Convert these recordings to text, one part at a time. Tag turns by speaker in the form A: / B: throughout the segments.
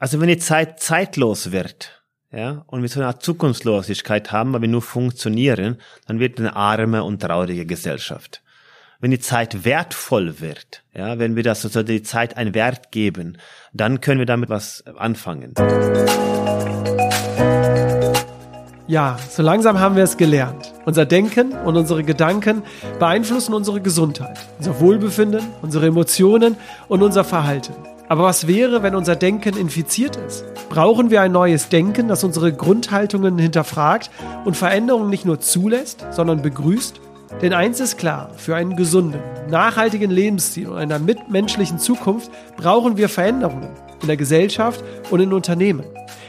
A: Also wenn die Zeit zeitlos wird, ja, und wir so eine Art Zukunftslosigkeit haben, weil wir nur funktionieren, dann wird eine arme und traurige Gesellschaft. Wenn die Zeit wertvoll wird, ja, wenn wir das also die Zeit einen Wert geben, dann können wir damit was anfangen.
B: Ja, so langsam haben wir es gelernt. Unser Denken und unsere Gedanken beeinflussen unsere Gesundheit, unser Wohlbefinden, unsere Emotionen und unser Verhalten. Aber was wäre, wenn unser Denken infiziert ist? Brauchen wir ein neues Denken, das unsere Grundhaltungen hinterfragt und Veränderungen nicht nur zulässt, sondern begrüßt? Denn eins ist klar, für einen gesunden, nachhaltigen Lebensstil und einer mitmenschlichen Zukunft brauchen wir Veränderungen in der Gesellschaft und in Unternehmen.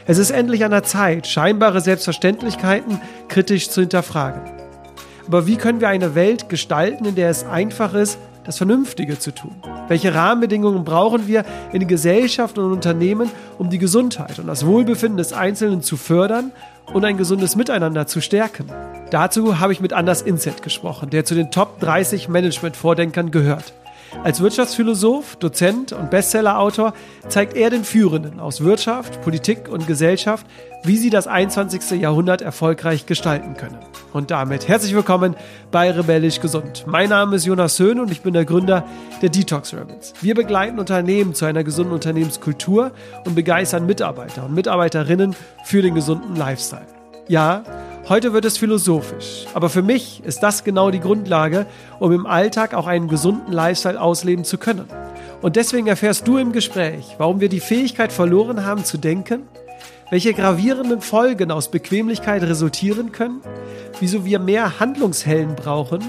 B: Es ist endlich an der Zeit, scheinbare Selbstverständlichkeiten kritisch zu hinterfragen. Aber wie können wir eine Welt gestalten, in der es einfach ist, das Vernünftige zu tun? Welche Rahmenbedingungen brauchen wir in Gesellschaft und Unternehmen, um die Gesundheit und das Wohlbefinden des Einzelnen zu fördern und ein gesundes Miteinander zu stärken? Dazu habe ich mit Anders Inset gesprochen, der zu den Top 30 Management-Vordenkern gehört. Als Wirtschaftsphilosoph, Dozent und Bestsellerautor zeigt er den Führenden aus Wirtschaft, Politik und Gesellschaft, wie sie das 21. Jahrhundert erfolgreich gestalten können. Und damit herzlich willkommen bei Rebellisch Gesund. Mein Name ist Jonas Höhn und ich bin der Gründer der Detox Rebels. Wir begleiten Unternehmen zu einer gesunden Unternehmenskultur und begeistern Mitarbeiter und Mitarbeiterinnen für den gesunden Lifestyle. Ja, Heute wird es philosophisch, aber für mich ist das genau die Grundlage, um im Alltag auch einen gesunden Lifestyle ausleben zu können. Und deswegen erfährst du im Gespräch, warum wir die Fähigkeit verloren haben zu denken, welche gravierenden Folgen aus Bequemlichkeit resultieren können, wieso wir mehr Handlungshelden brauchen,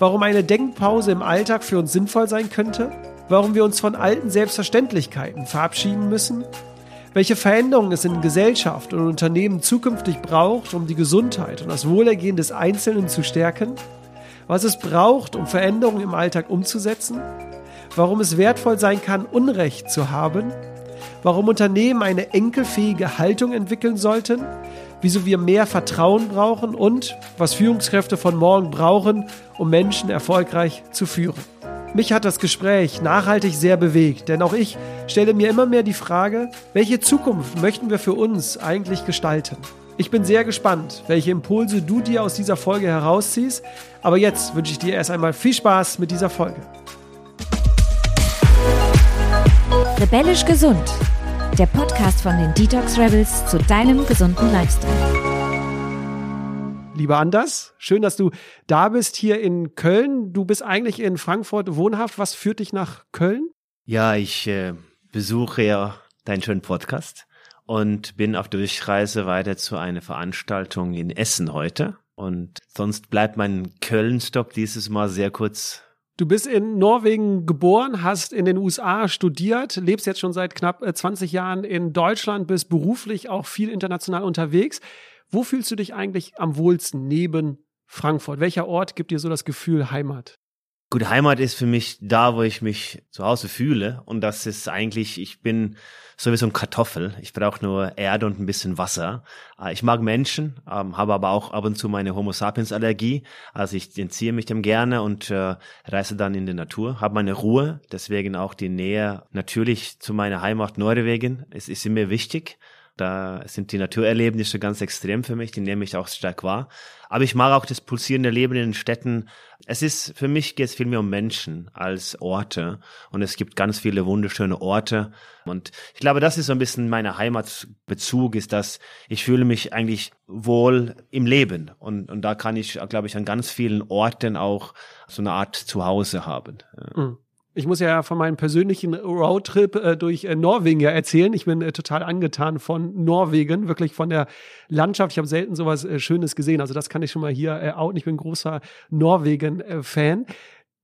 B: warum eine Denkpause im Alltag für uns sinnvoll sein könnte, warum wir uns von alten Selbstverständlichkeiten verabschieden müssen welche Veränderungen es in Gesellschaft und Unternehmen zukünftig braucht, um die Gesundheit und das Wohlergehen des Einzelnen zu stärken, was es braucht, um Veränderungen im Alltag umzusetzen, warum es wertvoll sein kann, Unrecht zu haben, warum Unternehmen eine enkelfähige Haltung entwickeln sollten, wieso wir mehr Vertrauen brauchen und was Führungskräfte von morgen brauchen, um Menschen erfolgreich zu führen. Mich hat das Gespräch nachhaltig sehr bewegt, denn auch ich stelle mir immer mehr die Frage, welche Zukunft möchten wir für uns eigentlich gestalten? Ich bin sehr gespannt, welche Impulse du dir aus dieser Folge herausziehst, aber jetzt wünsche ich dir erst einmal viel Spaß mit dieser Folge.
C: Rebellisch gesund, der Podcast von den Detox Rebels zu deinem gesunden Lifestyle
B: lieber Anders. Schön, dass du da bist hier in Köln. Du bist eigentlich in Frankfurt wohnhaft. Was führt dich nach Köln?
A: Ja, ich äh, besuche ja deinen schönen Podcast und bin auf Durchreise weiter zu einer Veranstaltung in Essen heute. Und sonst bleibt mein Köln-Stopp dieses Mal sehr kurz
B: Du bist in Norwegen geboren, hast in den USA studiert, lebst jetzt schon seit knapp 20 äh, Jahren in Deutschland, bist beruflich auch viel international unterwegs. Wo fühlst du dich eigentlich am wohlsten neben Frankfurt? Welcher Ort gibt dir so das Gefühl Heimat?
A: Gut, Heimat ist für mich da, wo ich mich zu Hause fühle. Und das ist eigentlich, ich bin sowieso ein Kartoffel. Ich brauche nur Erde und ein bisschen Wasser. Äh, ich mag Menschen, ähm, habe aber auch ab und zu meine Homo sapiens Allergie. Also ich entziehe mich dem gerne und äh, reise dann in die Natur, habe meine Ruhe. Deswegen auch die Nähe natürlich zu meiner Heimat Norwegen. Es ist mir wichtig. Da sind die Naturerlebnisse ganz extrem für mich, die nehme ich auch stark wahr. Aber ich mag auch das pulsierende Leben in den Städten. Es ist, für mich geht es viel mehr um Menschen als Orte. Und es gibt ganz viele wunderschöne Orte. Und ich glaube, das ist so ein bisschen mein Heimatbezug, ist, dass ich fühle mich eigentlich wohl im Leben. Und, und da kann ich, glaube ich, an ganz vielen Orten auch so eine Art Zuhause haben.
B: Mhm. Ich muss ja von meinem persönlichen Roadtrip äh, durch äh, Norwegen ja erzählen. Ich bin äh, total angetan von Norwegen, wirklich von der Landschaft. Ich habe selten sowas äh, Schönes gesehen. Also das kann ich schon mal hier äh, outen. Ich bin großer Norwegen-Fan.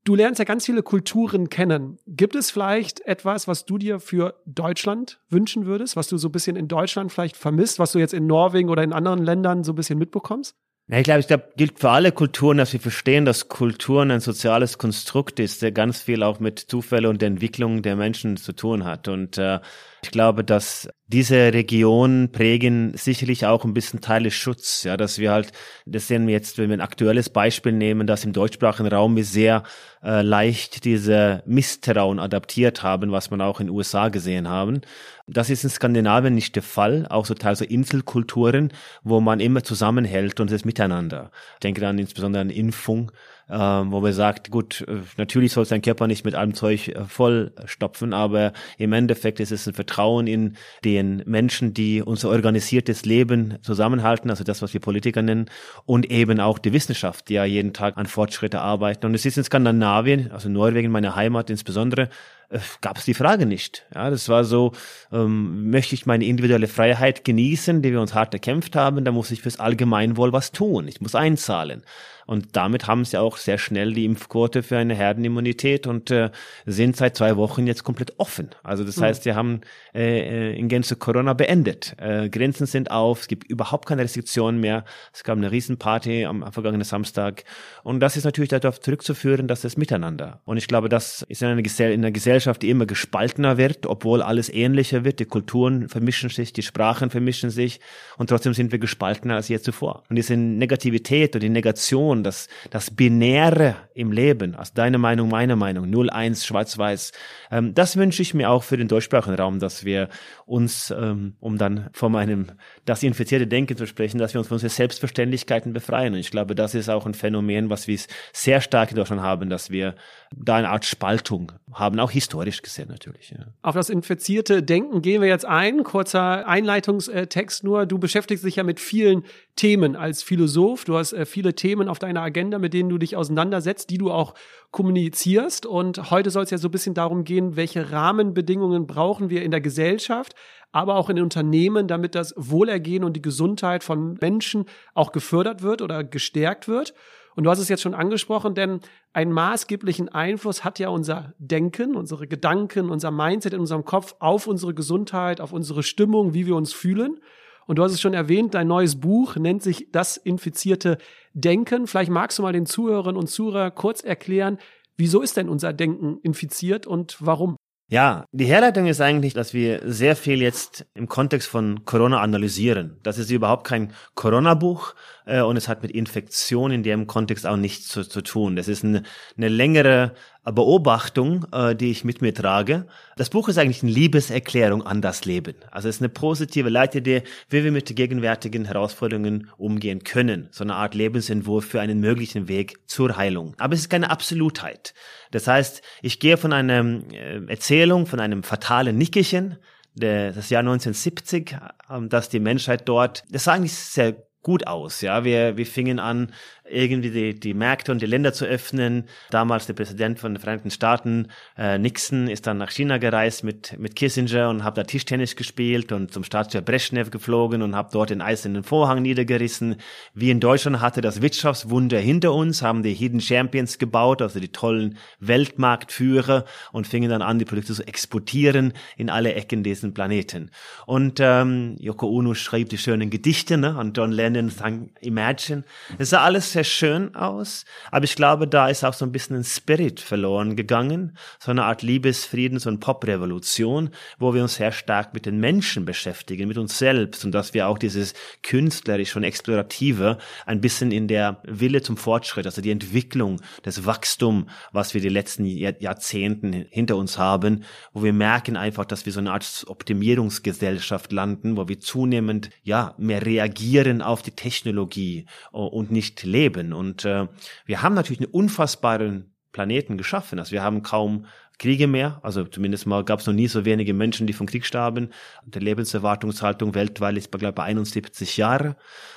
B: Du lernst ja ganz viele Kulturen kennen. Gibt es vielleicht etwas, was du dir für Deutschland wünschen würdest, was du so ein bisschen in Deutschland vielleicht vermisst, was du jetzt in Norwegen oder in anderen Ländern so ein bisschen mitbekommst?
A: Ja, ich glaube, ich glaube, gilt für alle Kulturen, dass wir verstehen, dass Kulturen ein soziales Konstrukt ist, der ganz viel auch mit Zufälle und der Entwicklung der Menschen zu tun hat. Und äh, Ich glaube, dass diese Regionen prägen sicherlich auch ein bisschen Teile Schutz, ja, dass wir halt, das sehen wir jetzt, wenn wir ein aktuelles Beispiel nehmen, dass im deutschsprachigen Raum wir sehr äh, leicht diese Misstrauen adaptiert haben, was man auch in den USA gesehen haben. Das ist in Skandinavien nicht der Fall, auch so teils Inselkulturen, wo man immer zusammenhält und es miteinander. Ich denke dann insbesondere an Impfung, äh, wo man sagt, gut, äh, natürlich soll sein Körper nicht mit allem Zeug äh, vollstopfen, aber im Endeffekt ist es ein Vertrauen in den Menschen, die unser organisiertes Leben zusammenhalten, also das, was wir Politiker nennen, und eben auch die Wissenschaft, die ja jeden Tag an Fortschritte arbeiten. Und es ist in Skandinavien, also Norwegen, meine Heimat insbesondere, äh, gab es die Frage nicht. Ja, das war so, ähm, möchte ich meine individuelle Freiheit genießen, die wir uns hart erkämpft haben, dann muss ich fürs Allgemeinwohl was tun. Ich muss einzahlen. Und damit haben sie auch sehr schnell die Impfquote für eine Herdenimmunität und äh, sind seit zwei Wochen jetzt komplett offen. Also das mhm. heißt, sie haben äh, äh, in Gänze Corona beendet. Äh, Grenzen sind auf, es gibt überhaupt keine Restriktionen mehr. Es gab eine Riesenparty am, am vergangenen Samstag. Und das ist natürlich darauf zurückzuführen, dass es miteinander. Und ich glaube, das ist in einer, Gesell in einer Gesellschaft, die immer gespaltener wird, obwohl alles ähnlicher wird. Die Kulturen vermischen sich, die Sprachen vermischen sich und trotzdem sind wir gespaltener als je zuvor. Und diese Negativität und die Negation Person, das, das Binäre im Leben, also deine Meinung, meine Meinung, 0-1, schwarz-weiß, ähm, das wünsche ich mir auch für den deutschsprachigen Raum, dass wir uns, ähm, um dann von meinem, das infizierte Denken zu sprechen, dass wir uns von unseren Selbstverständlichkeiten befreien. Und ich glaube, das ist auch ein Phänomen, was wir sehr stark in Deutschland haben, dass wir da eine Art Spaltung haben, auch historisch gesehen natürlich. Ja.
B: Auf das infizierte Denken gehen wir jetzt ein. Kurzer Einleitungstext nur. Du beschäftigst dich ja mit vielen Themen als Philosoph. Du hast äh, viele Themen auf deiner Agenda, mit denen du dich auseinandersetzt, die du auch kommunizierst. Und heute soll es ja so ein bisschen darum gehen, welche Rahmenbedingungen brauchen wir in der Gesellschaft, aber auch in den Unternehmen, damit das Wohlergehen und die Gesundheit von Menschen auch gefördert wird oder gestärkt wird. Und du hast es jetzt schon angesprochen, denn einen maßgeblichen Einfluss hat ja unser Denken, unsere Gedanken, unser Mindset in unserem Kopf auf unsere Gesundheit, auf unsere Stimmung, wie wir uns fühlen. Und du hast es schon erwähnt, dein neues Buch nennt sich Das infizierte Denken. Vielleicht magst du mal den Zuhörerinnen und Zuhörern kurz erklären, wieso ist denn unser Denken infiziert und warum?
A: Ja, die Herleitung ist eigentlich, dass wir sehr viel jetzt im Kontext von Corona analysieren. Das ist überhaupt kein Corona-Buch äh, und es hat mit Infektion in dem Kontext auch nichts zu, zu tun. Das ist eine, eine längere Beobachtung, äh, die ich mit mir trage. Das Buch ist eigentlich eine Liebeserklärung an das Leben. Also es ist eine positive Leitidee, wie wir mit den gegenwärtigen Herausforderungen umgehen können. So eine Art Lebensentwurf für einen möglichen Weg zur Heilung. Aber es ist keine Absolutheit. Das heißt, ich gehe von einer äh, Erzählung, von einem fatalen Nickerchen, das Jahr 1970, ähm, dass die Menschheit dort, das sah eigentlich sehr gut aus. Ja, wir, wir fingen an, irgendwie die, die Märkte und die Länder zu öffnen. Damals der Präsident von den Vereinigten Staaten, äh, Nixon, ist dann nach China gereist mit, mit Kissinger und hat da Tischtennis gespielt und zum Staatschef Brezhnev geflogen und habe dort den eisernen Vorhang niedergerissen. Wie in Deutschland hatte das Wirtschaftswunder hinter uns, haben die Hidden Champions gebaut, also die tollen Weltmarktführer und fingen dann an, die Produkte zu exportieren in alle Ecken diesen Planeten. Und ähm, Yoko Ono schrieb die schönen Gedichte ne? und John Lennon sang Imagine. Es sah alles sehr schön aus, aber ich glaube, da ist auch so ein bisschen ein Spirit verloren gegangen, so eine Art Liebesfriedens- und Poprevolution, wo wir uns sehr stark mit den Menschen beschäftigen, mit uns selbst und dass wir auch dieses künstlerisch und explorative ein bisschen in der Wille zum Fortschritt, also die Entwicklung, das Wachstum, was wir die letzten Jahrzehnten hinter uns haben, wo wir merken einfach, dass wir so eine Art Optimierungsgesellschaft landen, wo wir zunehmend ja mehr reagieren auf die Technologie und nicht leben leben. Und äh, wir haben natürlich einen unfassbaren Planeten geschaffen. Also wir haben kaum Kriege mehr. Also zumindest mal gab es noch nie so wenige Menschen, die vom Krieg starben. Die Lebenserwartungshaltung weltweit ist, glaube ich, bei 71 Jahre.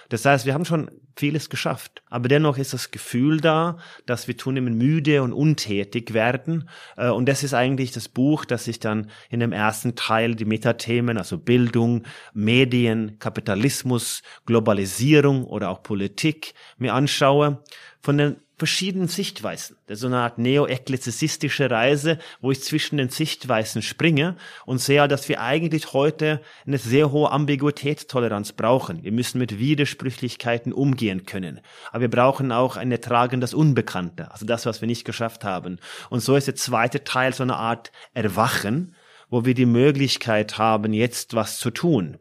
A: Das heißt, wir haben schon vieles geschafft. Aber dennoch ist das Gefühl da, dass wir zunehmend müde und untätig werden. Äh, und das ist eigentlich das Buch, das ich dann in dem ersten Teil die Metathemen, also Bildung, Medien, Kapitalismus, Globalisierung oder auch Politik mir anschaue. Von den verschiedenen Sichtweisen. Das ist so eine Art neo-ekklesiastische Reise, wo ich zwischen den Sichtweisen springe und sehe, dass wir eigentlich heute eine sehr hohe Ambiguitätstoleranz brauchen. Wir müssen mit Widersprüchlichkeiten umgehen können. Aber wir brauchen auch ein Ertragen das Unbekannte, also das, was wir nicht geschafft haben. Und so ist der zweite Teil so eine Art Erwachen, wo wir die Möglichkeit haben, jetzt was zu tun.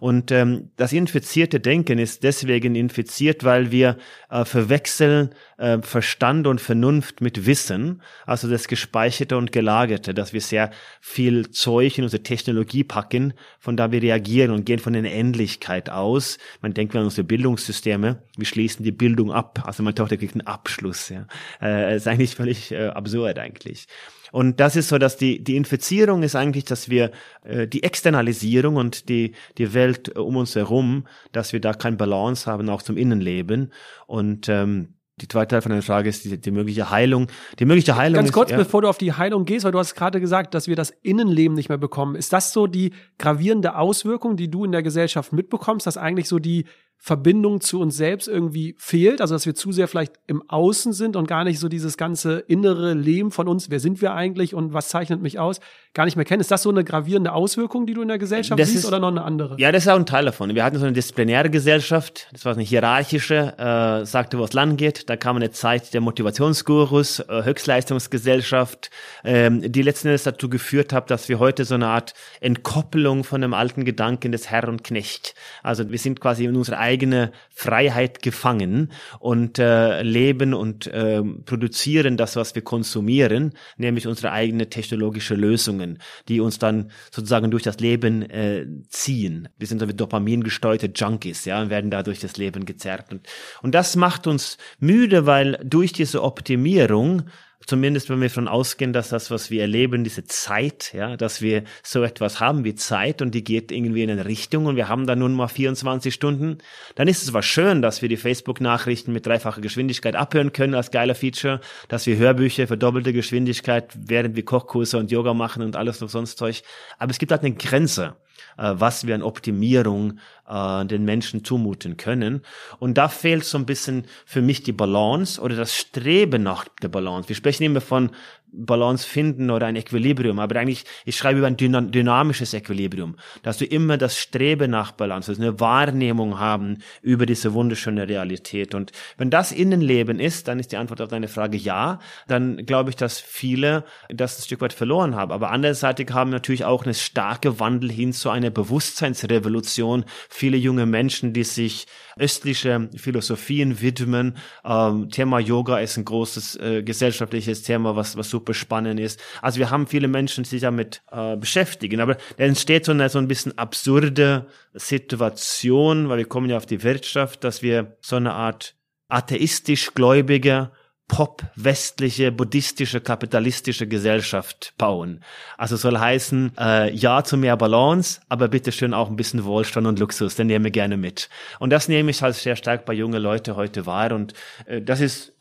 A: Und ähm, das infizierte Denken ist deswegen infiziert, weil wir äh, verwechseln äh, Verstand und Vernunft mit Wissen, also das Gespeicherte und Gelagerte, dass wir sehr viel Zeug in unsere Technologie packen, von da wir reagieren und gehen von der Endlichkeit aus. Man denkt an unsere Bildungssysteme, wir schließen die Bildung ab, also meine Tochter kriegt einen Abschluss. Ja. Äh, ist eigentlich völlig äh, absurd eigentlich. Und das ist so, dass die, die Infizierung ist eigentlich, dass wir äh, die Externalisierung und die, die Welt um uns herum, dass wir da kein Balance haben, auch zum Innenleben. Und ähm, die zweite Teil von der Frage ist die, die mögliche Heilung. Die mögliche Heilung
B: Ganz
A: ist,
B: kurz,
A: ja,
B: bevor du auf die Heilung gehst, weil du hast gerade gesagt, dass wir das Innenleben nicht mehr bekommen. Ist das so die gravierende Auswirkung, die du in der Gesellschaft mitbekommst, dass eigentlich so die Verbindung zu uns selbst irgendwie fehlt, also dass wir zu sehr vielleicht im Außen sind und gar nicht so dieses ganze innere Leben von uns, wer sind wir eigentlich und was zeichnet mich aus, gar nicht mehr kennen. Ist das so eine gravierende Auswirkung, die du in der Gesellschaft
A: Das
B: siehst
A: ist-
B: oder noch eine andere?
A: Ja, das ist auch ein Teil davon. Wir hatten so eine disziplinäre Gesellschaft, das war eine hierarchische, äh, sagte, wo es lang geht. Da kam eine Zeit der Motivationsgurus, äh, Höchstleistungsgesellschaft, ähm, die letzten Endes dazu geführt hat, dass wir heute so eine Art Entkoppelung von dem alten Gedanken des Herr und Knecht. Also wir sind quasi in unsere eigene Freiheit gefangen und äh, leben und äh, produzieren das, was wir konsumieren, nämlich unsere eigene technologische Lösungen, die uns dann sozusagen durch das Leben äh, ziehen. Wir sind so wie Dopamin gesteuerte Junkies, ja, und werden da durch das Leben gezerrt. Und, und das macht uns müde, weil durch diese Optimierung Zumindest wenn wir davon ausgehen, dass das, was wir erleben, diese Zeit, ja, dass wir so etwas haben wie Zeit und die geht irgendwie in eine Richtung und wir haben da nun mal 24 Stunden, dann ist es zwar schön, dass wir die Facebook-Nachrichten mit dreifacher Geschwindigkeit abhören können als geiler Feature, dass wir Hörbücher für doppelte Geschwindigkeit, während wir Kochkurse und Yoga machen und alles noch sonst Zeug, aber es gibt halt eine Grenze was wir an Optimierung äh, den Menschen zumuten können. Und da fehlt so ein bisschen für mich die Balance oder das Streben nach der Balance. Wir sprechen immer von Balance finden oder ein Equilibrium, aber eigentlich, ich schreibe über ein dyna dynamisches Equilibrium, dass du immer das Streben nach Balance, also eine Wahrnehmung haben über diese wunderschöne Realität. Und wenn das Innenleben ist, dann ist die Antwort auf deine Frage ja, dann glaube ich, dass viele das ein Stück weit verloren haben. Aber anderseitig haben natürlich auch eine starke Wandel hin zu einer Bewusstseinsrevolution. Viele junge Menschen, die sich östliche Philosophien widmen. Ähm, Thema Yoga ist ein großes äh, gesellschaftliches Thema, was, was super spannend ist. Also wir haben viele Menschen, die sich damit äh, beschäftigen. Aber da entsteht so eine so ein bisschen absurde Situation, weil wir kommen ja auf die Wirtschaft, dass wir so eine Art atheistisch gläubige pop-westliche, buddhistische, kapitalistische Gesellschaft bauen. Also soll heißen, äh, ja zu mehr Balance, aber bitte schön auch ein bisschen Wohlstand und Luxus, den nehmen wir gerne mit. Und das nehme ich halt sehr stark bei jungen Leuten heute wahr und äh, das ist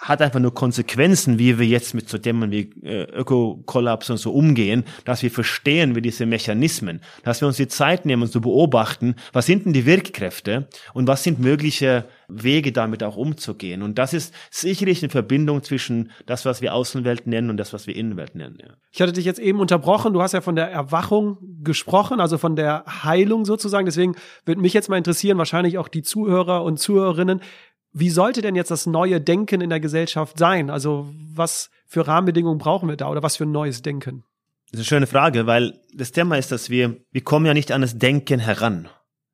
A: hat einfach nur Konsequenzen, wie wir jetzt mit so Themen wie äh, Ökokollaps und so umgehen, dass wir verstehen, wie diese Mechanismen, dass wir uns die Zeit nehmen, uns zu beobachten, was sind denn die Wirkkräfte und was sind mögliche Wege, damit auch umzugehen. Und das ist sicherlich eine Verbindung zwischen das, was wir Außenwelt nennen und das, was wir Innenwelt nennen. Ja.
B: Ich hatte dich jetzt eben unterbrochen. Du hast ja von der Erwachung gesprochen, also von der Heilung sozusagen. Deswegen würde mich jetzt mal interessieren, wahrscheinlich auch die Zuhörer und Zuhörerinnen, wie sollte denn jetzt das neue Denken in der Gesellschaft sein? Also was für Rahmenbedingungen brauchen wir da oder was für ein neues Denken?
A: Das ist eine schöne Frage, weil das Thema ist, dass wir, wir kommen ja nicht an das Denken heran.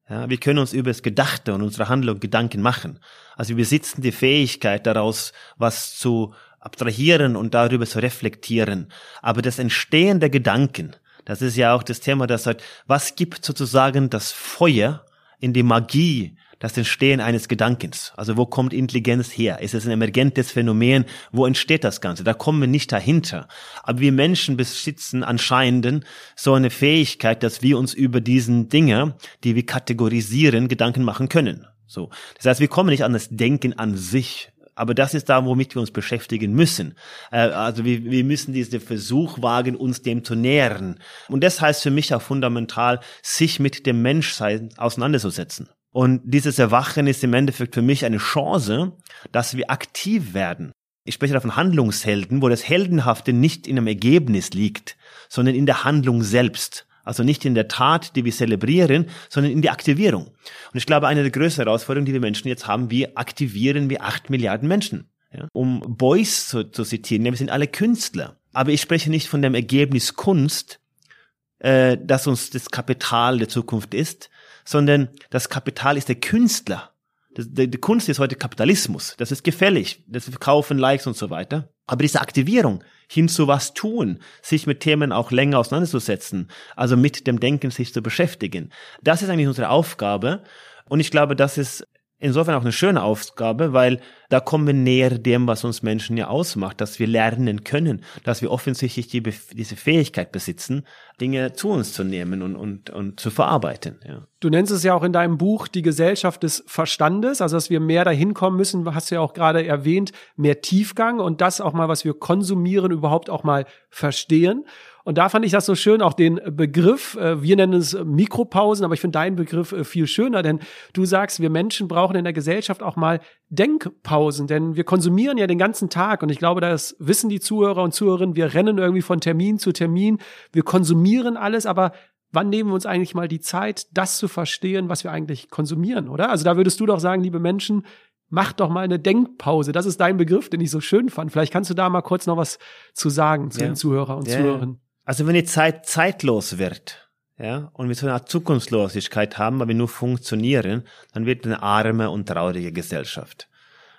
A: Ja, wir können uns über das Gedachte und unsere Handlung Gedanken machen. Also wir besitzen die Fähigkeit daraus, was zu abstrahieren und darüber zu reflektieren. Aber das Entstehen der Gedanken, das ist ja auch das Thema, das sagt, was gibt sozusagen das Feuer in die Magie das Entstehen eines Gedankens. Also wo kommt Intelligenz her? Ist es ein emergentes Phänomen? Wo entsteht das Ganze? Da kommen wir nicht dahinter. Aber wir Menschen besitzen anscheinend so eine Fähigkeit, dass wir uns über diesen Dinge, die wir kategorisieren, Gedanken machen können. So. Das heißt, wir kommen nicht an das Denken an sich. Aber das ist da, womit wir uns beschäftigen müssen. Äh, also wir, wir müssen diesen Versuch wagen, uns dem zu nähern. Und das heißt für mich auch fundamental, sich mit dem Menschsein auseinanderzusetzen. Und dieses Erwachen ist im Endeffekt für mich eine Chance, dass wir aktiv werden. Ich spreche da von Handlungshelden, wo das Heldenhafte nicht in einem Ergebnis liegt, sondern in der Handlung selbst. Also nicht in der Tat, die wir zelebrieren, sondern in der Aktivierung. Und ich glaube, eine der größten Herausforderungen, die wir Menschen jetzt haben, wir aktivieren wir acht Milliarden Menschen. Ja? Um Beuys zu, zu zitieren, wir sind alle Künstler. Aber ich spreche nicht von dem Ergebnis Kunst, äh, dass uns das Kapital der Zukunft ist, sondern das Kapital ist der Künstler. Die Kunst ist heute Kapitalismus. Das ist gefällig. Das Verkaufen, Likes und so weiter. Aber diese Aktivierung hin zu was tun, sich mit Themen auch länger auseinanderzusetzen, also mit dem Denken sich zu beschäftigen, das ist eigentlich unsere Aufgabe. Und ich glaube, das ist insofern auch eine schöne Aufgabe, weil da kommen wir näher dem, was uns Menschen ja ausmacht, dass wir lernen können, dass wir offensichtlich die, diese Fähigkeit besitzen, Dinge zu uns zu nehmen und, und, und zu verarbeiten. Ja.
B: Du nennst es ja auch in deinem Buch die Gesellschaft des Verstandes, also dass wir mehr dahin kommen müssen, hast du ja auch gerade erwähnt, mehr Tiefgang und das auch mal, was wir konsumieren, überhaupt auch mal verstehen. Und da fand ich das so schön, auch den Begriff, äh, wir nennen es Mikropausen, aber ich finde deinen Begriff äh, viel schöner, denn du sagst, wir Menschen brauchen in der Gesellschaft auch mal Denkpausen, denn wir konsumieren ja den ganzen Tag und ich glaube, das wissen die Zuhörer und Zuhörerinnen, wir rennen irgendwie von Termin zu Termin, wir konsumieren alles, aber wann nehmen wir uns eigentlich mal die Zeit, das zu verstehen, was wir eigentlich konsumieren, oder? Also da würdest du doch sagen, liebe Menschen, mach doch mal eine Denkpause. Das ist dein Begriff, den ich so schön fand. Vielleicht kannst du da mal kurz noch was zu sagen zu ja. den Zuhörer und ja, Zuhörerinnen.
A: Also wenn die Zeit zeitlos wird, ja, und wir so eine Art Zukunftslosigkeit haben, weil wir nur funktionieren, dann wird eine arme und traurige Gesellschaft.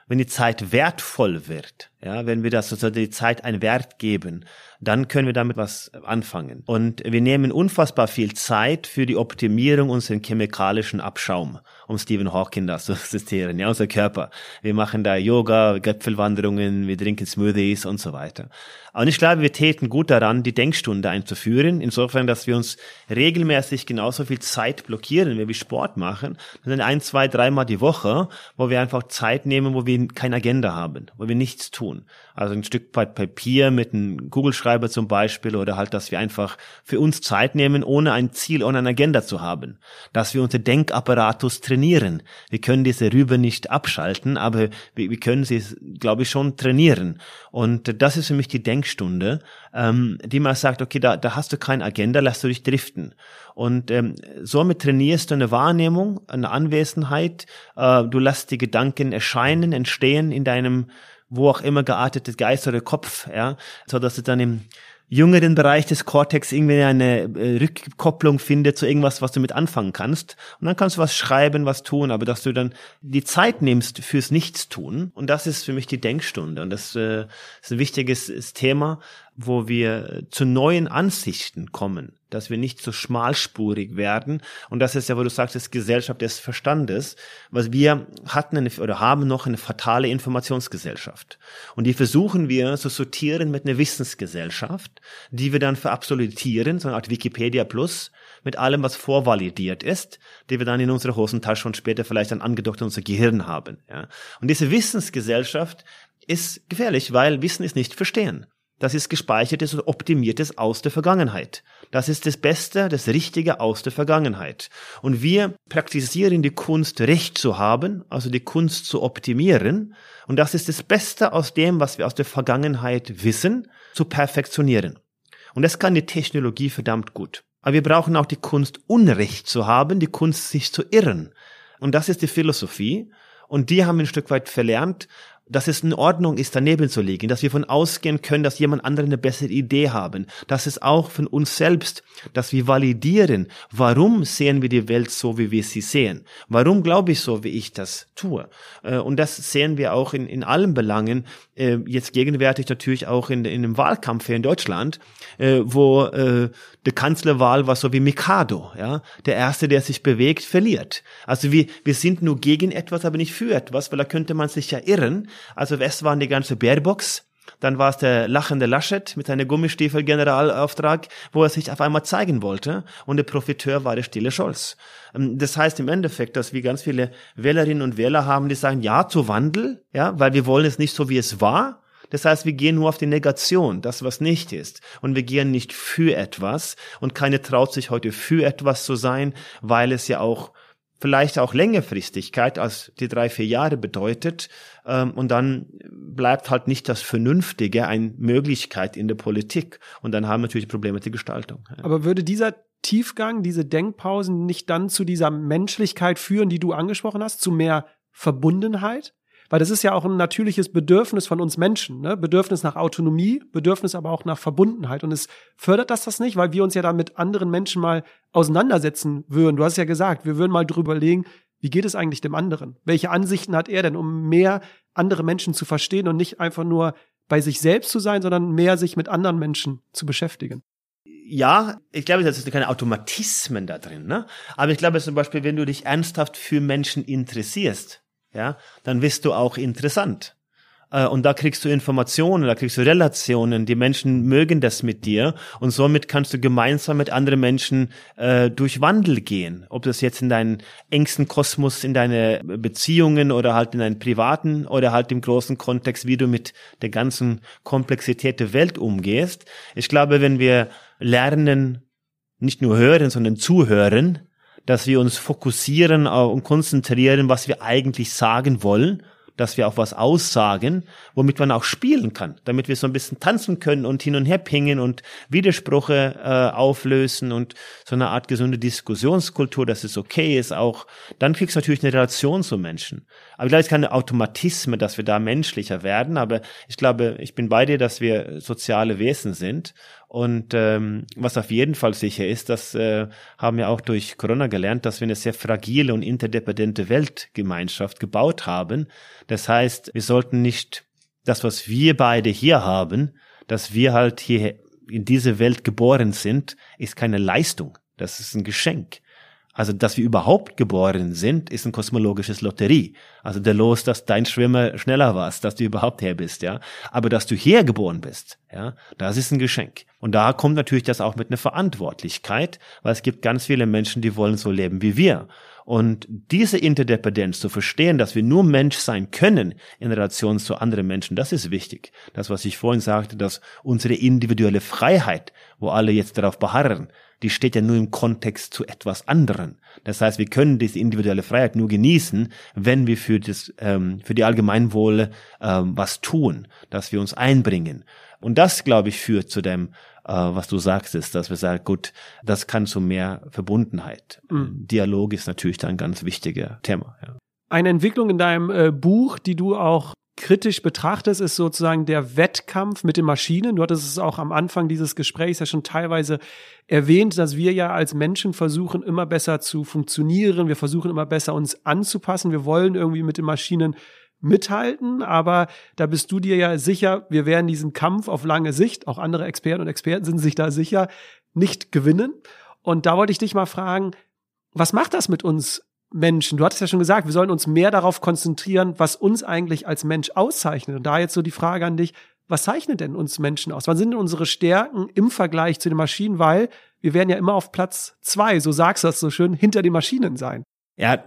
A: Wenn die Zeit wertvoll wird, ja, wenn wir das sozusagen die Zeit einen Wert geben, dann können wir damit was anfangen. Und wir nehmen unfassbar viel Zeit für die Optimierung unseres chemikalischen Abschaum, um Stephen Hawking das zu zitieren, ja, unser Körper. Wir machen da Yoga, Gipfelwanderungen, wir trinken Smoothies und so weiter. Und ich glaube, wir täten gut daran, die Denkstunde einzuführen, insofern, dass wir uns regelmäßig genauso viel Zeit blockieren, wie wir Sport machen, dann ein, zwei, dreimal die Woche, wo wir einfach Zeit nehmen, wo wir keine Agenda haben, wo wir nichts tun. Also ein Stück Papier mit einem Kugelschreiber zum Beispiel oder halt, dass wir einfach für uns Zeit nehmen, ohne ein Ziel, ohne eine Agenda zu haben. Dass wir unser Denkapparatus trainieren. Wir können diese Rübe nicht abschalten, aber wir, wir können sie, glaube ich, schon trainieren. Und das ist für mich die Denkstunde, ähm, die mal sagt, okay, da, da hast du keine Agenda, lass du dich driften. Und ähm, somit trainierst du eine Wahrnehmung, eine Anwesenheit, äh, du lässt die Gedanken erscheinen, entstehen in deinem wo auch immer geartetes Geist oder Kopf, ja, so dass du dann im jüngeren Bereich des Cortex irgendwie eine äh, Rückkopplung findet zu irgendwas, was du mit anfangen kannst. Und dann kannst du was schreiben, was tun, aber dass du dann die Zeit nimmst fürs Nichtstun. Und das ist für mich die Denkstunde. Und das äh, ist ein wichtiges Thema, wo wir zu neuen Ansichten kommen, dass wir nicht so schmalspurig werden. Und das ist ja, wo du sagst, das Gesellschaft des Verstandes. Was wir hatten eine, oder haben noch eine fatale Informationsgesellschaft. Und die versuchen wir zu sortieren mit einer Wissensgesellschaft, die wir dann verabsolutieren, so eine Art Wikipedia Plus, mit allem, was vorvalidiert ist, die wir dann in unserer Hosentasche und später vielleicht dann angedockt in unser Gehirn haben. Ja. Und diese Wissensgesellschaft ist gefährlich, weil Wissen ist nicht verstehen. Das ist gespeichertes und optimiertes aus der Vergangenheit. Das ist das Beste, das Richtige aus der Vergangenheit. Und wir praktizieren die Kunst, Recht zu haben, also die Kunst zu optimieren. Und das ist das Beste aus dem, was wir aus der Vergangenheit wissen, zu perfektionieren. Und das kann die Technologie verdammt gut. Aber wir brauchen auch die Kunst, Unrecht zu haben, die Kunst, sich zu irren. Und das ist die Philosophie. Und die haben wir ein Stück weit verlernt, dass es in Ordnung ist, daneben zu liegen, dass wir von ausgehen können, dass jemand andere eine bessere Idee haben, dass es auch von uns selbst, dass wir validieren, warum sehen wir die Welt so, wie wir sie sehen, warum glaube ich so, wie ich das tue. Äh, und das sehen wir auch in, in allen Belangen, äh, jetzt gegenwärtig natürlich auch in, in dem Wahlkampf hier in Deutschland, äh, wo die Kanzlerwahl war so wie Mikado, ja, der Erste, der sich bewegt, verliert. Also wir, wir sind nur gegen etwas, aber nicht für etwas, weil da könnte man sich ja irren, also es waren die ganze Baerbox, dann war es der lachende Laschet mit seinem Gummistiefel-Generalauftrag, wo er sich auf einmal zeigen wollte. Und der Profiteur war der stille Scholz. Ähm, das heißt im Endeffekt, dass wir ganz viele Wählerinnen und Wähler haben, die sagen Ja zu Wandel, ja, weil wir wollen es nicht so, wie es war. Das heißt, wir gehen nur auf die Negation, das was nicht ist. Und wir gehen nicht für etwas. Und keine traut sich heute für etwas zu sein, weil es ja auch vielleicht auch Längerfristigkeit als die drei, vier Jahre bedeutet. Ähm, und dann bleibt halt nicht das Vernünftige eine Möglichkeit in der Politik. Und dann haben wir natürlich Probleme mit der Gestaltung.
B: Aber würde dieser Tiefgang, diese Denkpausen nicht dann zu dieser Menschlichkeit führen, die du angesprochen hast, zu mehr Verbundenheit? Weil das ist ja auch ein natürliches Bedürfnis von uns Menschen, ne? Bedürfnis nach Autonomie, Bedürfnis aber auch nach Verbundenheit. Und es fördert das das nicht, weil wir uns ja dann mit anderen Menschen mal auseinandersetzen würden. Du hast ja gesagt, wir würden mal drüber legen, wie geht es eigentlich dem anderen? Welche Ansichten hat er denn, um mehr andere Menschen zu verstehen und nicht einfach nur bei sich selbst zu sein, sondern mehr sich mit anderen Menschen zu beschäftigen?
A: ja, ich glaube, das sind keine Automatismen da drin, ne? Aber ich glaube zum Beispiel, wenn du dich ernsthaft für Menschen interessierst, ja, dann wirst du auch interessant. Äh, und da kriegst du Informationen, da kriegst du Relationen. Die Menschen mögen das mit dir und somit kannst du gemeinsam mit anderen Menschen äh, durch Wandel gehen. Ob das jetzt in deinen engsten Kosmos, in deine Beziehungen oder halt in deinen privaten oder halt im großen Kontext, wie du mit der ganzen Komplexität der Welt umgehst. Ich glaube, wenn wir lernen, nicht nur hören, sondern zuhören, dass wir uns fokussieren und konzentrieren, was wir eigentlich sagen wollen dass wir auch was aussagen, womit man auch spielen kann, damit wir so ein bisschen tanzen können und hin und her pingen und Widersprüche äh, auflösen und so eine Art gesunde Diskussionskultur, dass es okay ist auch. Dann kriegst du natürlich eine Relation zu Menschen. Aber ich glaube, es keine Automatismen, dass wir da menschlicher werden, aber ich glaube, ich bin bei dir, dass wir soziale Wesen sind und ähm, was auf jeden Fall sicher ist, das äh, haben wir auch durch Corona gelernt, dass wir eine sehr fragile und interdependente Weltgemeinschaft gebaut haben. Das heißt, wir sollten nicht das, was wir beide hier haben, dass wir halt hier in diese Welt geboren sind, ist keine Leistung. Das ist ein Geschenk. Also, dass wir überhaupt geboren sind, ist ein kosmologisches Lotterie. Also der Los, dass dein Schwimmer schneller warst, dass du überhaupt her bist, ja. Aber dass du hier geboren bist, ja, das ist ein Geschenk. Und da kommt natürlich das auch mit einer Verantwortlichkeit, weil es gibt ganz viele Menschen, die wollen so leben wie wir. Und diese Interdependenz zu verstehen, dass wir nur Mensch sein können in Relation zu anderen Menschen, das ist wichtig. Das, was ich vorhin sagte, dass unsere individuelle Freiheit, wo alle jetzt darauf beharren, die steht ja nur im Kontext zu etwas anderem. Das heißt, wir können diese individuelle Freiheit nur genießen, wenn wir für das, ähm, für die Allgemeinwohle ähm, was tun, dass wir uns einbringen. Und das, glaube ich, führt zu dem, äh, was du sagst, ist, dass wir sagen, gut, das kann zu mehr Verbundenheit. Mhm. Dialog ist natürlich da ein ganz wichtiger Thema. Ja.
B: Eine Entwicklung in deinem äh, Buch, die du auch kritisch betrachtest, ist sozusagen der Wettkampf mit den Maschinen. Du hattest es auch am Anfang dieses Gesprächs ja schon teilweise erwähnt, dass wir ja als Menschen versuchen, immer besser zu funktionieren. Wir versuchen immer besser uns anzupassen. Wir wollen irgendwie mit den Maschinen mithalten, aber da bist du dir ja sicher, wir werden diesen Kampf auf lange Sicht, auch andere Experten und Experten sind sich da sicher, nicht gewinnen. Und da wollte ich dich mal fragen, was macht das mit uns Menschen. Du hattest ja schon gesagt, wir sollen uns mehr darauf konzentrieren, was uns eigentlich als Mensch auszeichnet. Und da jetzt so die Frage an dich, was zeichnet denn uns Menschen aus? Was sind denn unsere Stärken im Vergleich zu den Maschinen? Weil wir werden ja immer auf Platz zwei, so sagst du das so schön, hinter den Maschinen sein.
A: Ja,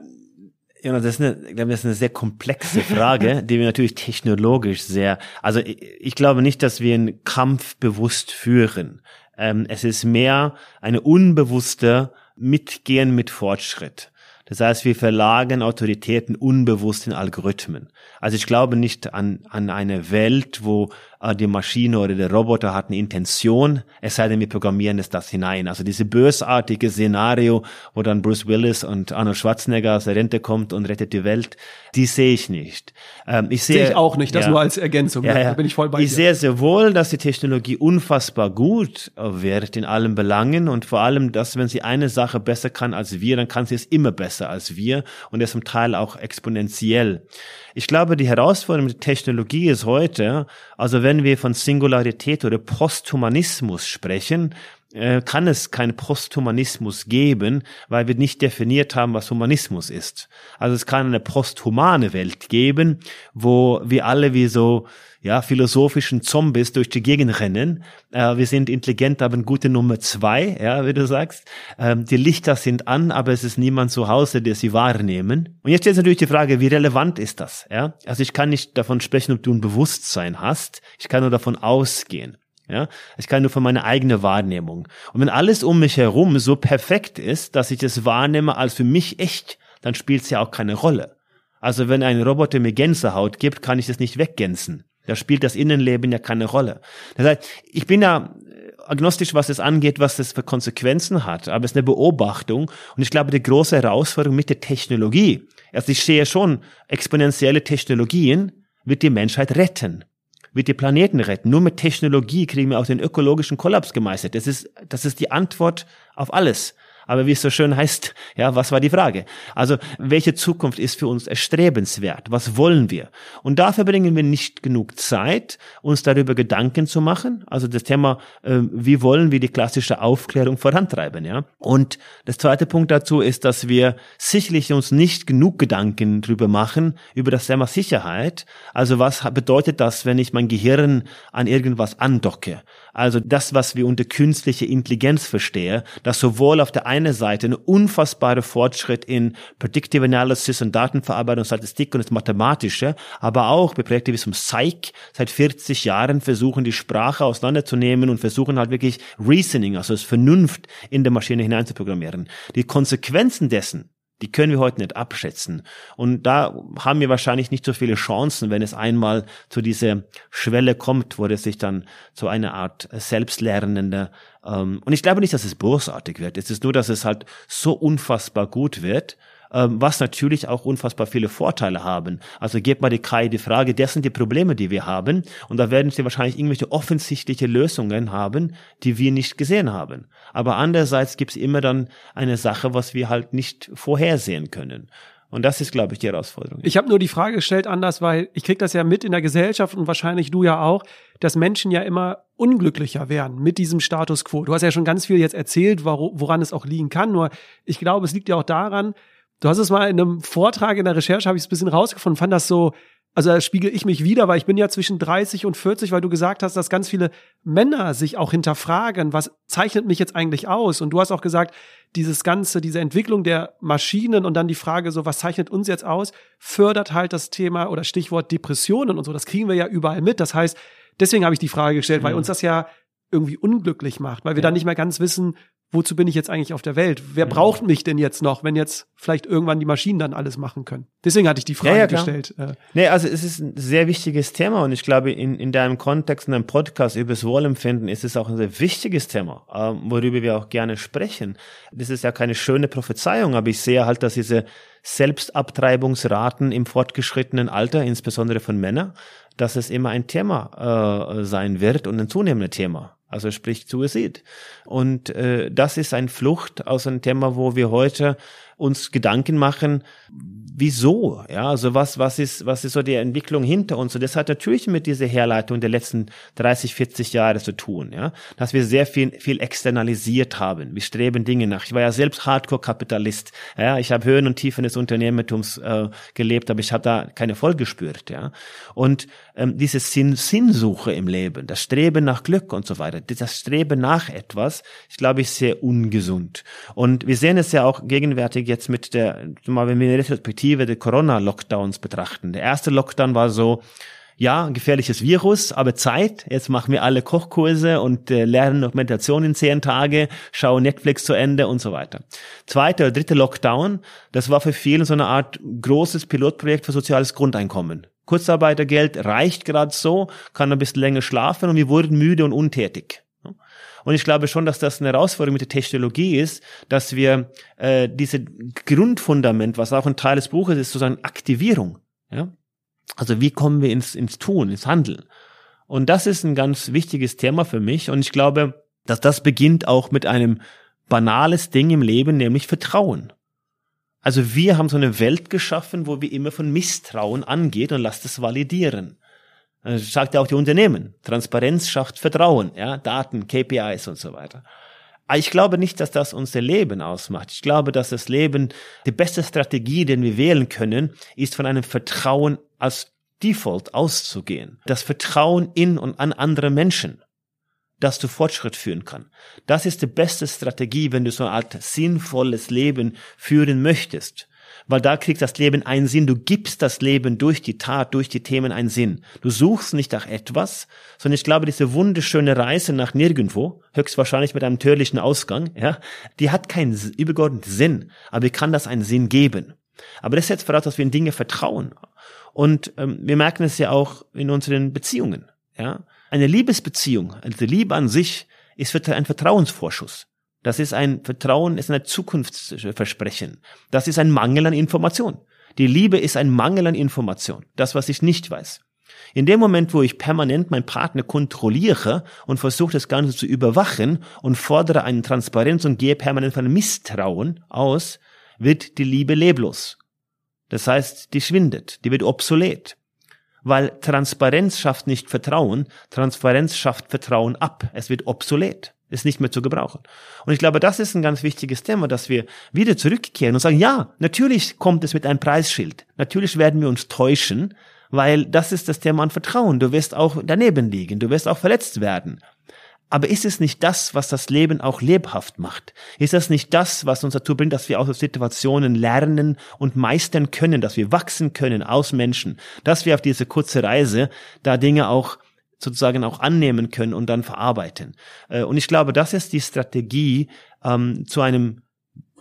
A: das ist eine, ich glaube, das ist eine sehr komplexe Frage, die wir natürlich technologisch sehr, also ich, glaube nicht, dass wir einen Kampf bewusst führen. Ähm, es ist mehr eine unbewusste Mitgehen mit Fortschritt. Das heißt, wir verlagern Autoritäten unbewusst in Algorithmen. Also ich glaube nicht an, an eine Welt, wo die Maschine oder der Roboter hat eine Intention, es sei denn, wir programmieren es das hinein. Also diese bösartige Szenario, wo dann Bruce Willis und Arnold Schwarzenegger aus der Rente kommt und rettet die Welt, die sehe ich nicht.
B: Ähm, ich sehe seh ich auch nicht, das ja, nur als Ergänzung.
A: Ja, ja. Da bin ich voll bei Ich dir. sehe sehr wohl, dass die Technologie unfassbar gut wird in allen Belangen und vor allem, dass wenn sie eine Sache besser kann als wir, dann kann sie es immer besser als wir und das zum Teil auch exponentiell. Ich glaube, die Herausforderung mit Technologie ist heute, also wenn wir von Singularität oder Posthumanismus sprechen, äh, kann es keinen Posthumanismus geben, weil wir nicht definiert haben, was Humanismus ist. Also es kann eine posthumane Welt geben, wo wir alle wie so ja, philosophischen Zombies durch die Gegend rennen. Äh, wir sind intelligent, aber eine gute Nummer zwei, ja, wie du sagst. Ähm, die Lichter sind an, aber es ist niemand zu Hause, der sie wahrnehmen. Und jetzt stellt sich natürlich die Frage, wie relevant ist das? Ja? Also ich kann nicht davon sprechen, ob du ein Bewusstsein hast. Ich kann nur davon ausgehen. Ja, ich kann nur von meiner eigenen Wahrnehmung. Und wenn alles um mich herum so perfekt ist, dass ich das wahrnehme als für mich echt, dann spielt es ja auch keine Rolle. Also wenn ein Roboter mir Gänsehaut gibt, kann ich das nicht weggänsen. Da spielt das Innenleben ja keine Rolle. Das heißt, ich bin ja agnostisch, was es angeht, was das für Konsequenzen hat, aber es ist eine Beobachtung. Und ich glaube, die große Herausforderung mit der Technologie Also ich sehe schon, exponentielle Technologien wird die Menschheit retten, wird die Planeten retten. Nur mit Technologie kriegen wir auch den ökologischen Kollaps gemeistert. Das ist, das ist die Antwort auf alles. Aber wie es so schön heißt, ja, was war die Frage? Also, welche Zukunft ist für uns erstrebenswert? Was wollen wir? Und dafür bringen wir nicht genug Zeit, uns darüber Gedanken zu machen. Also das Thema, äh, wie wollen wir die klassische Aufklärung vorantreiben, ja? Und das zweite Punkt dazu ist, dass wir sicherlich uns nicht genug Gedanken darüber machen, über das Thema Sicherheit. Also was bedeutet das, wenn ich mein Gehirn an irgendwas andocke? Also das, was wir unter künstliche Intelligenz verstehen, dass sowohl auf der einen Seite ein unfassbarer Fortschritt in Predictive Analysis und Datenverarbeitung, Statistik und das Mathematische, aber auch bei Projekten wie zum Psych seit 40 Jahren versuchen, die Sprache auseinanderzunehmen und versuchen halt wirklich Reasoning, also das Vernunft in der Maschine hineinzuprogrammieren. Die Konsequenzen dessen, die können wir heute nicht abschätzen. Und da haben wir wahrscheinlich nicht so viele Chancen, wenn es einmal zu dieser Schwelle kommt, wo es sich dann zu einer Art selbstlernender ähm, und ich glaube nicht, dass es bösartig wird. Es ist nur, dass es halt so unfassbar gut wird ähm, was natürlich auch unfassbar viele Vorteile haben. Also gebt mal die KI die Frage, das sind die Probleme, die wir haben und da werden sie wahrscheinlich irgendwelche offensichtliche Lösungen haben, die wir nicht gesehen haben. Aber andererseits gibt es immer dann eine Sache, was wir halt nicht vorhersehen können. Und das ist, glaube ich, die Herausforderung.
B: Ich habe nur die Frage gestellt anders, weil ich krieg das ja mit in der Gesellschaft und wahrscheinlich du ja auch, dass Menschen ja immer unglücklicher werden mit diesem Status quo. Du hast ja schon ganz viel jetzt erzählt, woran es auch liegen kann. Nur ich glaube, es liegt ja auch daran, Du hast es mal in einem Vortrag in der Recherche, habe ich es ein bisschen rausgefunden, fand das so, also da spiegel ich mich wieder, weil ich bin ja zwischen 30 und 40, weil du gesagt hast, dass ganz viele Männer sich auch hinterfragen, was zeichnet mich jetzt eigentlich aus? Und du hast auch gesagt, dieses ganze, diese Entwicklung der Maschinen und dann die Frage so, was zeichnet uns jetzt aus, fördert halt das Thema oder Stichwort Depressionen und so. Das kriegen wir ja überall mit. Das heißt, deswegen habe ich die Frage gestellt, weil uns das ja irgendwie unglücklich macht, weil wir ja. dann nicht mehr ganz wissen, wozu bin ich jetzt eigentlich auf der Welt? Wer mhm. braucht mich denn jetzt noch, wenn jetzt vielleicht irgendwann die Maschinen dann alles machen können? Deswegen hatte ich die Frage ja, ja, gestellt.
A: Äh. Nee, also es ist ein sehr wichtiges Thema und ich glaube, in, in deinem Kontext, in deinem Podcast über das Wohlempfinden ist es auch ein sehr wichtiges Thema, ähm, worüber wir auch gerne sprechen. Das ist ja keine schöne Prophezeiung, aber ich sehe halt, dass diese Selbstabtreibungsraten im fortgeschrittenen Alter, insbesondere von Männern, dass es immer ein Thema äh, sein wird und ein zunehmendes Thema also sprich Suizid. Und äh, das ist ein Flucht aus einem Thema, wo wir heute uns Gedanken machen, wieso? Ja, also was, was ist, was ist so die Entwicklung hinter uns? Und das hat natürlich mit dieser Herleitung der letzten 30, 40 Jahre zu tun, ja, dass wir sehr viel, viel externalisiert haben. Wir streben Dinge nach. Ich war ja selbst Hardcore-Kapitalist. Ja, ich habe Höhen und Tiefen des Unternehmertums äh, gelebt, aber ich habe da keine Erfolg gespürt, ja. Und ähm, diese Sinn, Sinnsuche im Leben, das Streben nach Glück und so weiter, das Streben nach etwas, ich glaube, ist sehr ungesund. Und wir sehen es ja auch gegenwärtig jetzt mit der, mal wenn wir eine Retrospektive der Corona-Lockdowns betrachten. Der erste Lockdown war so, ja, gefährliches Virus, aber Zeit. Jetzt machen wir alle Kochkurse und äh, lernen noch in zehn Tage, schauen Netflix zu Ende und so weiter. Zweiter oder dritter Lockdown, das war für viele so eine Art großes Pilotprojekt für soziales Grundeinkommen. Kurzarbeitergeld reicht gerade so, kann ein bisschen länger schlafen und wir wurden müde und untätig. Und ich glaube schon, dass das eine Herausforderung mit der Technologie ist, dass wir äh, diese Grundfundament, was auch ein Teil des Buches ist, sozusagen Aktivierung. Ja? Also wie kommen wir ins, ins Tun, ins Handeln? Und das ist ein ganz wichtiges Thema für mich. Und ich glaube, dass das beginnt auch mit einem banales Ding im Leben, nämlich Vertrauen. Also wir haben so eine Welt geschaffen, wo wir immer von Misstrauen angeht und lasst es validieren. Das sagt ja auch die Unternehmen. Transparenz schafft Vertrauen, ja, Daten, KPIs und so weiter. Aber ich glaube nicht, dass das unser Leben ausmacht. Ich glaube, dass das Leben, die beste Strategie, den wir wählen können, ist von einem Vertrauen als Default auszugehen. Das Vertrauen in und an andere Menschen, das zu Fortschritt führen kann. Das ist die beste Strategie, wenn du so eine Art sinnvolles Leben führen möchtest weil da kriegt das Leben einen Sinn. Du gibst das Leben durch die Tat, durch die Themen einen Sinn. Du suchst nicht nach etwas, sondern ich glaube, diese wunderschöne Reise nach nirgendwo, höchstwahrscheinlich mit einem tödlichen Ausgang, ja, die hat keinen übergeordneten Sinn, aber wie kann das einen Sinn geben? Aber das setzt voraus, dass wir in Dinge vertrauen. Und ähm, wir merken es ja auch in unseren Beziehungen. Ja, eine Liebesbeziehung, also Liebe an sich, ist ein Vertrauensvorschuss. Das ist ein Vertrauen, ist ein Zukunftsversprechen. Das ist ein Mangel an Information. Die Liebe ist ein Mangel an Information, das, was ich nicht weiß. In dem Moment, wo ich permanent meinen Partner kontrolliere und versuche das Ganze zu überwachen und fordere eine Transparenz und gehe permanent von Misstrauen aus, wird die Liebe leblos. Das heißt, die schwindet, die wird obsolet. Weil Transparenz schafft nicht Vertrauen, Transparenz schafft Vertrauen ab, es wird obsolet, ist nicht mehr zu gebrauchen. Und ich glaube, das ist ein ganz wichtiges Thema, dass wir wieder zurückkehren und sagen, ja, natürlich kommt es mit einem Preisschild, natürlich werden wir uns täuschen, weil das ist das Thema an Vertrauen. Du wirst auch daneben liegen, du wirst auch verletzt werden. Aber ist es nicht das, was das Leben auch lebhaft macht? Ist das nicht das, was uns dazu bringt, dass wir aus Situationen lernen und meistern können, dass wir wachsen können aus Menschen, dass wir auf diese kurze Reise da Dinge auch sozusagen auch annehmen können und dann verarbeiten? Äh, und ich glaube, das ist die Strategie ähm, zu einem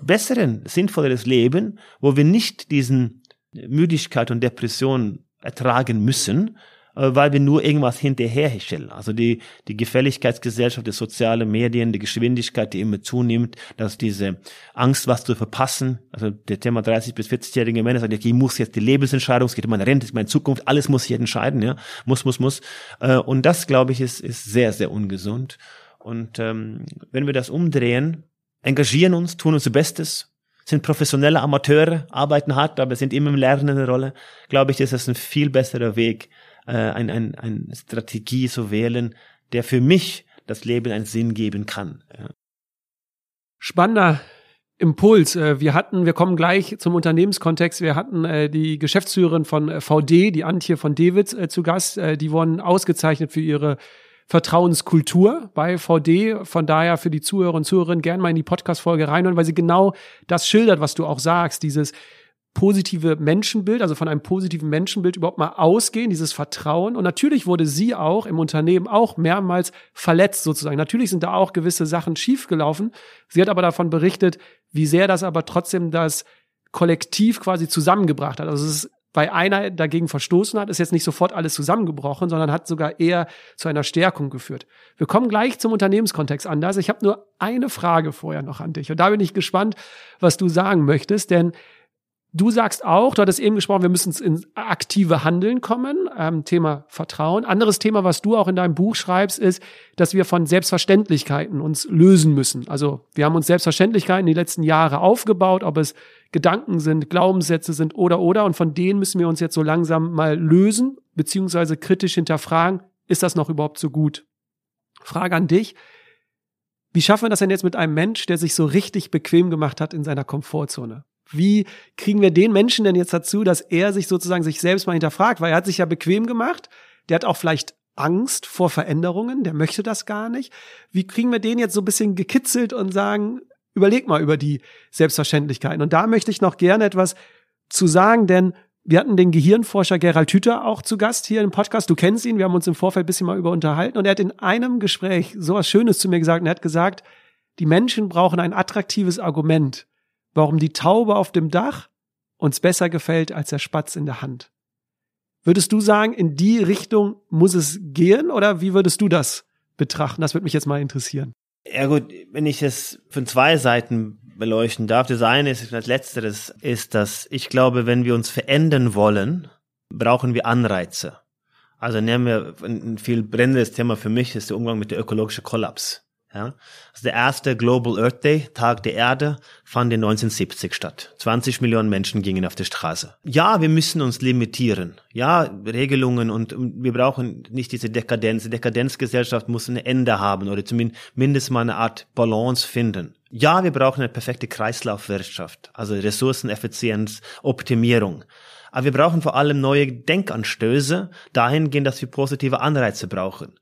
A: besseren, sinnvolleres Leben, wo wir nicht diesen Müdigkeit und Depression ertragen müssen, weil wir nur irgendwas hinterherstellen. Also die, die Gefälligkeitsgesellschaft, die sozialen Medien, die Geschwindigkeit, die immer zunimmt, dass diese Angst, was zu verpassen, also der Thema 30 bis 40-jährige Männer sagt, ich muss jetzt die Lebensentscheidung, es geht um meine Rente, meine Zukunft, alles muss ich entscheiden, ja, muss, muss, muss. Äh, und das, glaube ich, ist, ist sehr, sehr ungesund. Und ähm, wenn wir das umdrehen, engagieren uns, tun unser Bestes, sind professionelle Amateure, arbeiten hart, aber sind immer im Lernen eine Rolle, glaube ich, ist das ein viel besserer Weg, äh, ein, ein, Strategie zu wählen, der für mich das Leben einen Sinn geben kann. Ja.
B: Spannender Impuls. Äh, wir hatten, wir kommen gleich zum Unternehmenskontext. Wir hatten äh, die Geschäftsführerin von äh, VD, die Antje von Dewitz, zu Gast. Die wurden ausgezeichnet für ihre Vertrauenskultur bei VD. Von daher für die Zuhörer und Zuhörerinnen gerne mal in die Podcast-Folge reinhören, weil sie genau das schildert, was du auch sagst, dieses positive Menschenbild, also von einem positiven Menschenbild überhaupt mal ausgehen, dieses Vertrauen. Und natürlich wurde sie auch im Unternehmen auch mehrmals verletzt sozusagen. Natürlich sind da auch gewisse Sachen schiefgelaufen. Sie hat aber davon berichtet, wie sehr das aber trotzdem das Kollektiv quasi zusammengebracht hat. Also es ist weil einer dagegen verstoßen hat, ist jetzt nicht sofort alles zusammengebrochen, sondern hat sogar eher zu einer Stärkung geführt. Wir kommen gleich zum Unternehmenskontext anders. Ich habe nur eine Frage vorher noch an dich und da bin ich gespannt, was du sagen möchtest, denn Du sagst auch, du hattest eben gesprochen, wir müssen ins aktive Handeln kommen, ähm, Thema Vertrauen. Anderes Thema, was du auch in deinem Buch schreibst, ist, dass wir von Selbstverständlichkeiten uns lösen müssen. Also wir haben uns Selbstverständlichkeiten die letzten Jahre aufgebaut, ob es Gedanken sind, Glaubenssätze sind oder oder. Und von denen müssen wir uns jetzt so langsam mal lösen, beziehungsweise kritisch hinterfragen, ist das noch überhaupt so gut? Frage an dich. Wie schaffen wir das denn jetzt mit einem Mensch, der sich so richtig bequem gemacht hat in seiner Komfortzone? Wie kriegen wir den Menschen denn jetzt dazu, dass er sich sozusagen sich selbst mal hinterfragt? Weil er hat sich ja bequem gemacht. Der hat auch vielleicht Angst vor Veränderungen. Der möchte das gar nicht. Wie kriegen wir den jetzt so ein bisschen gekitzelt und sagen, überleg mal über die Selbstverständlichkeiten. Und da möchte ich noch gerne etwas zu sagen, denn wir hatten den Gehirnforscher Gerald Hüther auch zu Gast hier im Podcast. Du kennst ihn, wir haben uns im Vorfeld ein bisschen mal über unterhalten und er hat in einem Gespräch sowas Schönes zu mir gesagt. Und er hat gesagt, die Menschen brauchen ein attraktives Argument, warum die Taube auf dem Dach uns besser gefällt als der Spatz in der Hand. Würdest du sagen, in die Richtung muss es gehen oder wie würdest du das betrachten? Das würde mich jetzt mal interessieren.
A: Ja gut, wenn ich es von zwei Seiten beleuchten darf, das eine ist, das letzteres ist, dass ich glaube, wenn wir uns verändern wollen, brauchen wir Anreize. Also nehmen wir ein viel brennendes Thema für mich ist der Umgang mit der ökologischen Kollaps. Ja? Also der erste Global Earth Day, Tag der Erde, fand in 1970 statt. 20 Millionen Menschen gingen auf die Straße. Ja, wir müssen uns limitieren. Ja, Regelungen und wir brauchen nicht diese Dekadenz. Die Dekadenzgesellschaft muss ein Ende haben oder zumindest mal eine Art Balance finden. Ja, wir brauchen eine perfekte Kreislaufwirtschaft, also Ressourceneffizienz, Optimierung. Aber wir brauchen vor allem neue Denkanstöße dahingehend, dass wir positive Anreize brauchen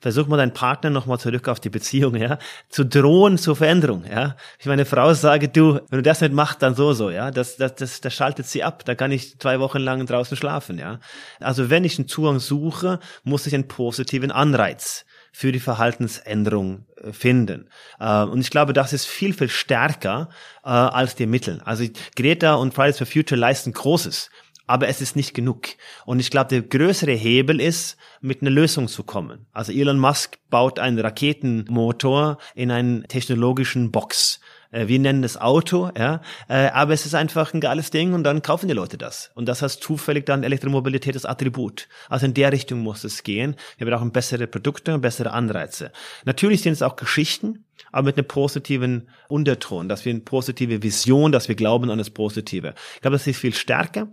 A: versuch mal deinen Partner nochmal zurück auf die Beziehung, ja, zu drohen zur Veränderung, ja. Ich meine Frau sage, du, wenn du das nicht machst, dann so, so, ja, das, das, das, das schaltet sie ab, da kann ich zwei Wochen lang draußen schlafen, ja. Also wenn ich einen Zugang suche, muss ich einen positiven Anreiz für die Verhaltensänderung äh, finden. Äh, und ich glaube, das ist viel, viel stärker äh, als die Mittel. Also Greta und Fridays for Future leisten Großes aber es ist nicht genug. Und ich glaube, der größere Hebel ist, mit einer Lösung zu kommen. Also Elon Musk baut einen Raketenmotor in einen technologischen Box. Äh, wir nennen es Auto, ja, äh, aber es ist einfach ein geiles Ding und dann kaufen die Leute das. Und das heißt zufällig dann Elektromobilität das Attribut. Also in der Richtung muss es gehen. Wir brauchen bessere Produkte und bessere Anreize. Natürlich sind es auch Geschichten, aber mit einem positiven Unterton, dass wir eine positive Vision, dass wir glauben an das Positive. Ich glaube, das ist viel stärker.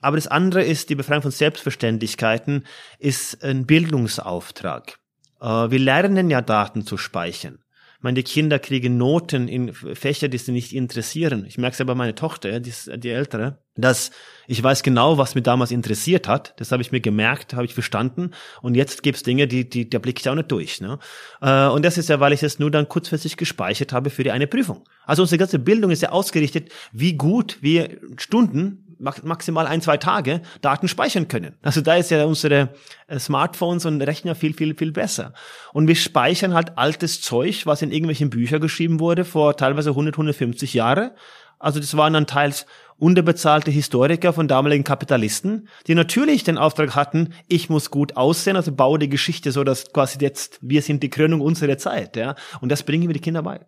A: Aber das andere ist, die Befreiung von Selbstverständlichkeiten ist ein Bildungsauftrag. Äh, wir lernen ja Daten zu speichern. Ich meine, die Kinder kriegen Noten in Fächer, die sie nicht interessieren. Ich merke es ja bei meiner Tochter, die, ist, die ältere, dass ich weiß genau, was mich damals interessiert hat. Das habe ich mir gemerkt, habe ich verstanden. Und jetzt gibt's Dinge, die, die, da blicke ich auch nicht durch. Ne? Äh, und das ist ja, weil ich es nur dann kurzfristig gespeichert habe für die eine Prüfung. Also unsere ganze Bildung ist ja ausgerichtet, wie gut wir Stunden maximal ein, zwei Tage Daten speichern können. Also da ist ja unsere äh, Smartphones und Rechner viel, viel, viel besser. Und wir speichern halt altes Zeug, was in irgendwelchen Büchern geschrieben wurde vor teilweise 100, 150 Jahre. Also das waren dann teils unterbezahlte Historiker von damaligen Kapitalisten, die natürlich den Auftrag hatten, ich muss gut aussehen, also baue die Geschichte so, dass quasi jetzt wir sind die Krönung unserer Zeit, ja. Und das bringen wir die Kinder bei.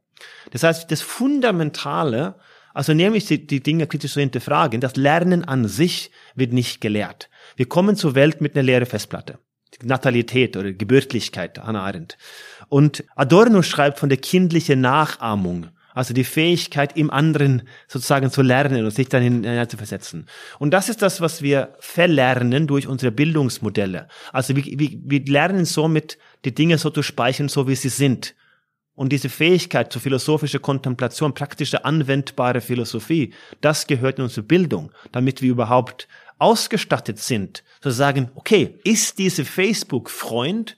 A: Das heißt, das Fundamentale also nämlich die, die Dinge kritisch zu hinterfragen. Das Lernen an sich wird nicht gelehrt. Wir kommen zur Welt mit einer leeren Festplatte. Natalität oder Gebürtlichkeit, Hannah Arendt. Und Adorno schreibt von der kindlichen Nachahmung, also die Fähigkeit, im anderen sozusagen zu lernen und sich dann hinein zu versetzen. Und das ist das, was wir verlernen durch unsere Bildungsmodelle. Also wir, wir, wir lernen somit, die Dinge so zu speichern, so wie sie sind. Und diese Fähigkeit zur philosophischen Kontemplation, praktische anwendbare Philosophie, das gehört in unsere Bildung, damit wir überhaupt ausgestattet sind, zu sagen, okay, ist diese Facebook-Freund,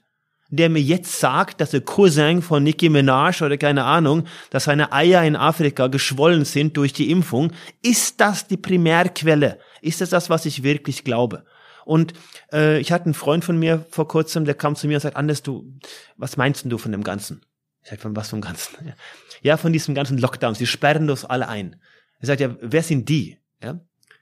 A: der mir jetzt sagt, dass der Cousin von Nicki Minaj oder keine Ahnung, dass seine Eier in Afrika geschwollen sind durch die Impfung, ist das die Primärquelle? Ist das das, was ich wirklich glaube? Und äh, ich hatte einen Freund von mir vor kurzem, der kam zu mir und sagt, Anders, du, was meinst denn du von dem Ganzen? Ich sag, von was vom Ganzen? Ja, von diesem ganzen Lockdown. Sie sperren uns alle ein. Er sagt, ja, wer sind die? Ja,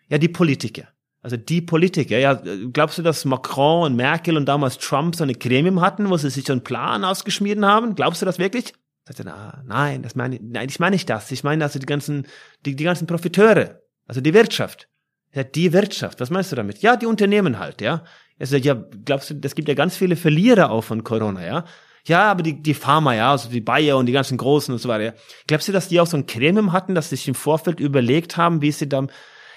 A: ja die Politiker. Also die Politiker, ja, glaubst du, dass Macron und Merkel und damals Trump so eine Gremium hatten, wo sie sich so einen Plan ausgeschmieden haben? Glaubst du das wirklich? Sagt er, na, nein, das meine, nein, ich meine nicht das. Ich meine also die ganzen, die, die ganzen Profiteure, also die Wirtschaft. Ja, die Wirtschaft, was meinst du damit? Ja, die Unternehmen halt, ja. Er sagt, ja, glaubst du, das gibt ja ganz viele Verlierer auch von Corona, ja ja, aber die, die Pharma, ja, also die Bayer und die ganzen Großen und so weiter. Glaubst du, dass die auch so ein Gremium hatten, dass sie sich im Vorfeld überlegt haben, wie sie dann,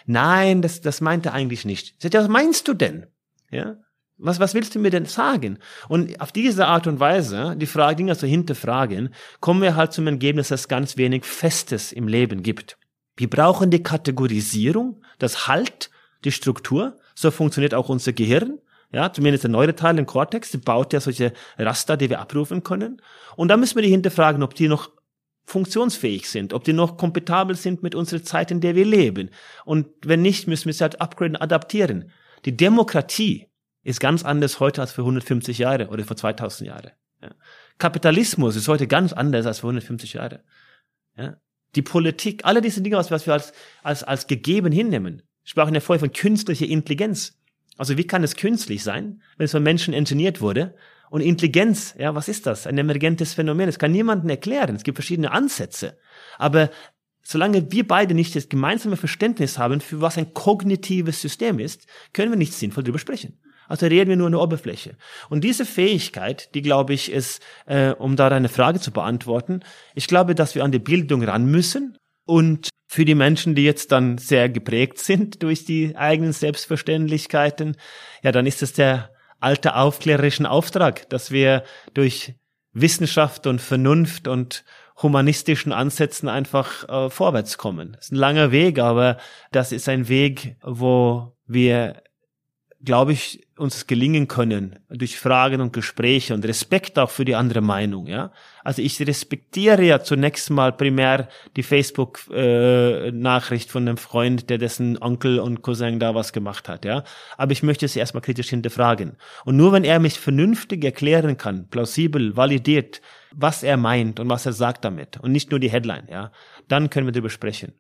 A: nein, das, das meinte eigentlich nicht. Sagt, ja, was meinst du denn? Ja. Was, was willst du mir denn sagen? Und auf diese Art und Weise, die Frage, Dinge zu hinterfragen, kommen wir halt zum Ergebnis, dass es ganz wenig Festes im Leben gibt. Wir brauchen die Kategorisierung, das Halt, die Struktur. So funktioniert auch unser Gehirn. Ja, zumindest der neuere Teil, den Cortex, der baut ja solche Raster, die wir abrufen können. Und da müssen wir die hinterfragen, ob die noch funktionsfähig sind, ob die noch kompetabel sind mit unserer Zeit, in der wir leben. Und wenn nicht, müssen wir sie halt upgraden, adaptieren. Die Demokratie ist ganz anders heute als vor 150 Jahre oder vor 2000 Jahre. Ja. Kapitalismus ist heute ganz anders als vor 150 Jahre. Ja. Die Politik, alle diese Dinge, was wir als, als, als gegeben hinnehmen. Ich sprach ja vorher von künstlicher Intelligenz. Also wie kann es künstlich sein, wenn es von Menschen ingeniert wurde? Und Intelligenz, ja, was ist das? Ein emergentes Phänomen. Es kann niemandem erklären. Es gibt verschiedene Ansätze. Aber solange wir beide nicht das gemeinsame Verständnis haben, für was ein kognitives System ist, können wir nicht sinnvoll darüber sprechen. Also reden wir nur der Oberfläche. Und diese Fähigkeit, die glaube ich ist, äh, um da eine Frage zu beantworten, ich glaube, dass wir an die Bildung ran müssen und für die Menschen, die jetzt dann sehr geprägt sind durch die eigenen Selbstverständlichkeiten, ja, dann ist es der alte aufklärerischen Auftrag, dass wir durch Wissenschaft und Vernunft und humanistischen Ansätzen einfach äh, vorwärts kommen. Das ist ein langer Weg, aber das ist ein Weg, wo wir glaube ich, uns gelingen können durch Fragen und Gespräche und Respekt auch für die andere Meinung, ja. Also ich respektiere ja zunächst mal primär die Facebook-Nachricht äh, von einem Freund, der dessen Onkel und Cousin da was gemacht hat, ja. Aber ich möchte sie erstmal kritisch hinterfragen. Und nur wenn er mich vernünftig erklären kann, plausibel, validiert, was er meint und was er sagt damit und nicht nur die Headline, ja, dann können wir darüber sprechen.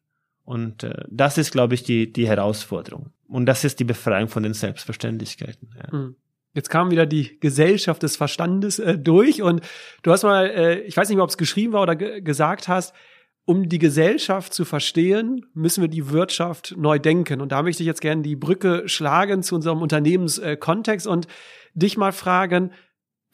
A: Und äh, das ist, glaube ich, die, die Herausforderung. Und das ist die Befreiung von den Selbstverständlichkeiten. Ja. Hm.
B: Jetzt kam wieder die Gesellschaft des Verstandes äh, durch und du hast mal, äh, ich weiß nicht mehr, ob es geschrieben war oder gesagt hast, um die Gesellschaft zu verstehen, müssen wir die Wirtschaft neu denken. Und da möchte ich jetzt gerne die Brücke schlagen zu unserem Unternehmenskontext und dich mal fragen,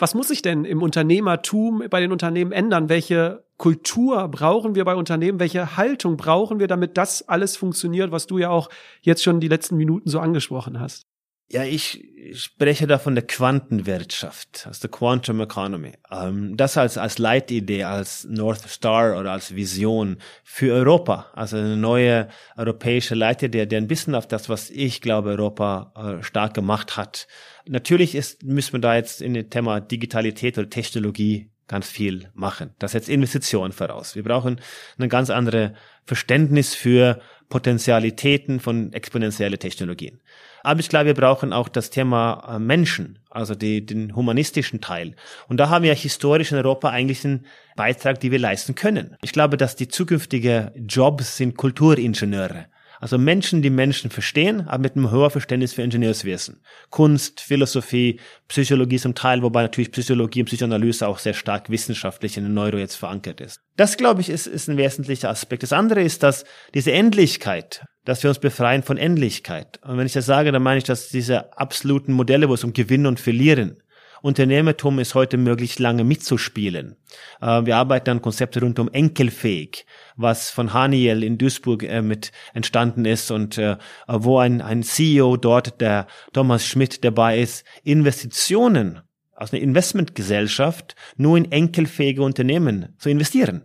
B: was muss sich denn im Unternehmertum bei den Unternehmen ändern? Welche Kultur brauchen wir bei Unternehmen? Welche Haltung brauchen wir, damit das alles funktioniert, was du ja auch jetzt schon die letzten Minuten so angesprochen hast?
A: Ja, ich spreche da von der Quantenwirtschaft, aus der Quantum Economy. Ähm, das als, als Leitidee, als North Star oder als Vision für Europa. Also eine neue europäische Leitidee, der ein bisschen auf das, was ich glaube, Europa äh, stark gemacht hat. Natürlich ist, müssen wir da jetzt in dem Thema Digitalität oder Technologie ganz viel machen. Das setzt Investitionen voraus. Wir brauchen ein ganz anderes Verständnis für Potentialitäten von exponentielle Technologien. Aber ich glaube, wir brauchen auch das Thema äh, Menschen, also die, den humanistischen Teil. Und da haben wir historisch in Europa eigentlich einen Beitrag, den wir leisten können. Ich glaube, dass die zukünftigen Jobs sind Kulturingenieure. Also Menschen, die Menschen verstehen, aber mit einem hohen Verständnis für Ingenieurswesen. Kunst, Philosophie, Psychologie zum Teil, wobei natürlich Psychologie und Psychoanalyse auch sehr stark wissenschaftlich in den Neuro jetzt verankert ist. Das, glaube ich, ist, ist ein wesentlicher Aspekt. Das andere ist, dass diese Endlichkeit, dass wir uns befreien von Endlichkeit. Und wenn ich das sage, dann meine ich, dass diese absoluten Modelle, wo es um Gewinnen und Verlieren Unternehmertum ist heute möglich, lange mitzuspielen. Äh, wir arbeiten an Konzepte rund um enkelfähig, was von Haniel in Duisburg äh, mit entstanden ist und äh, wo ein, ein CEO dort, der Thomas Schmidt dabei ist, Investitionen aus einer Investmentgesellschaft nur in enkelfähige Unternehmen zu investieren.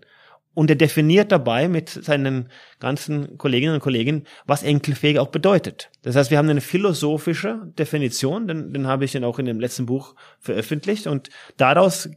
A: Und er definiert dabei mit seinen ganzen Kolleginnen und Kollegen, was enkelfähig auch bedeutet. Das heißt, wir haben eine philosophische Definition, den, den habe ich dann auch in dem letzten Buch veröffentlicht und daraus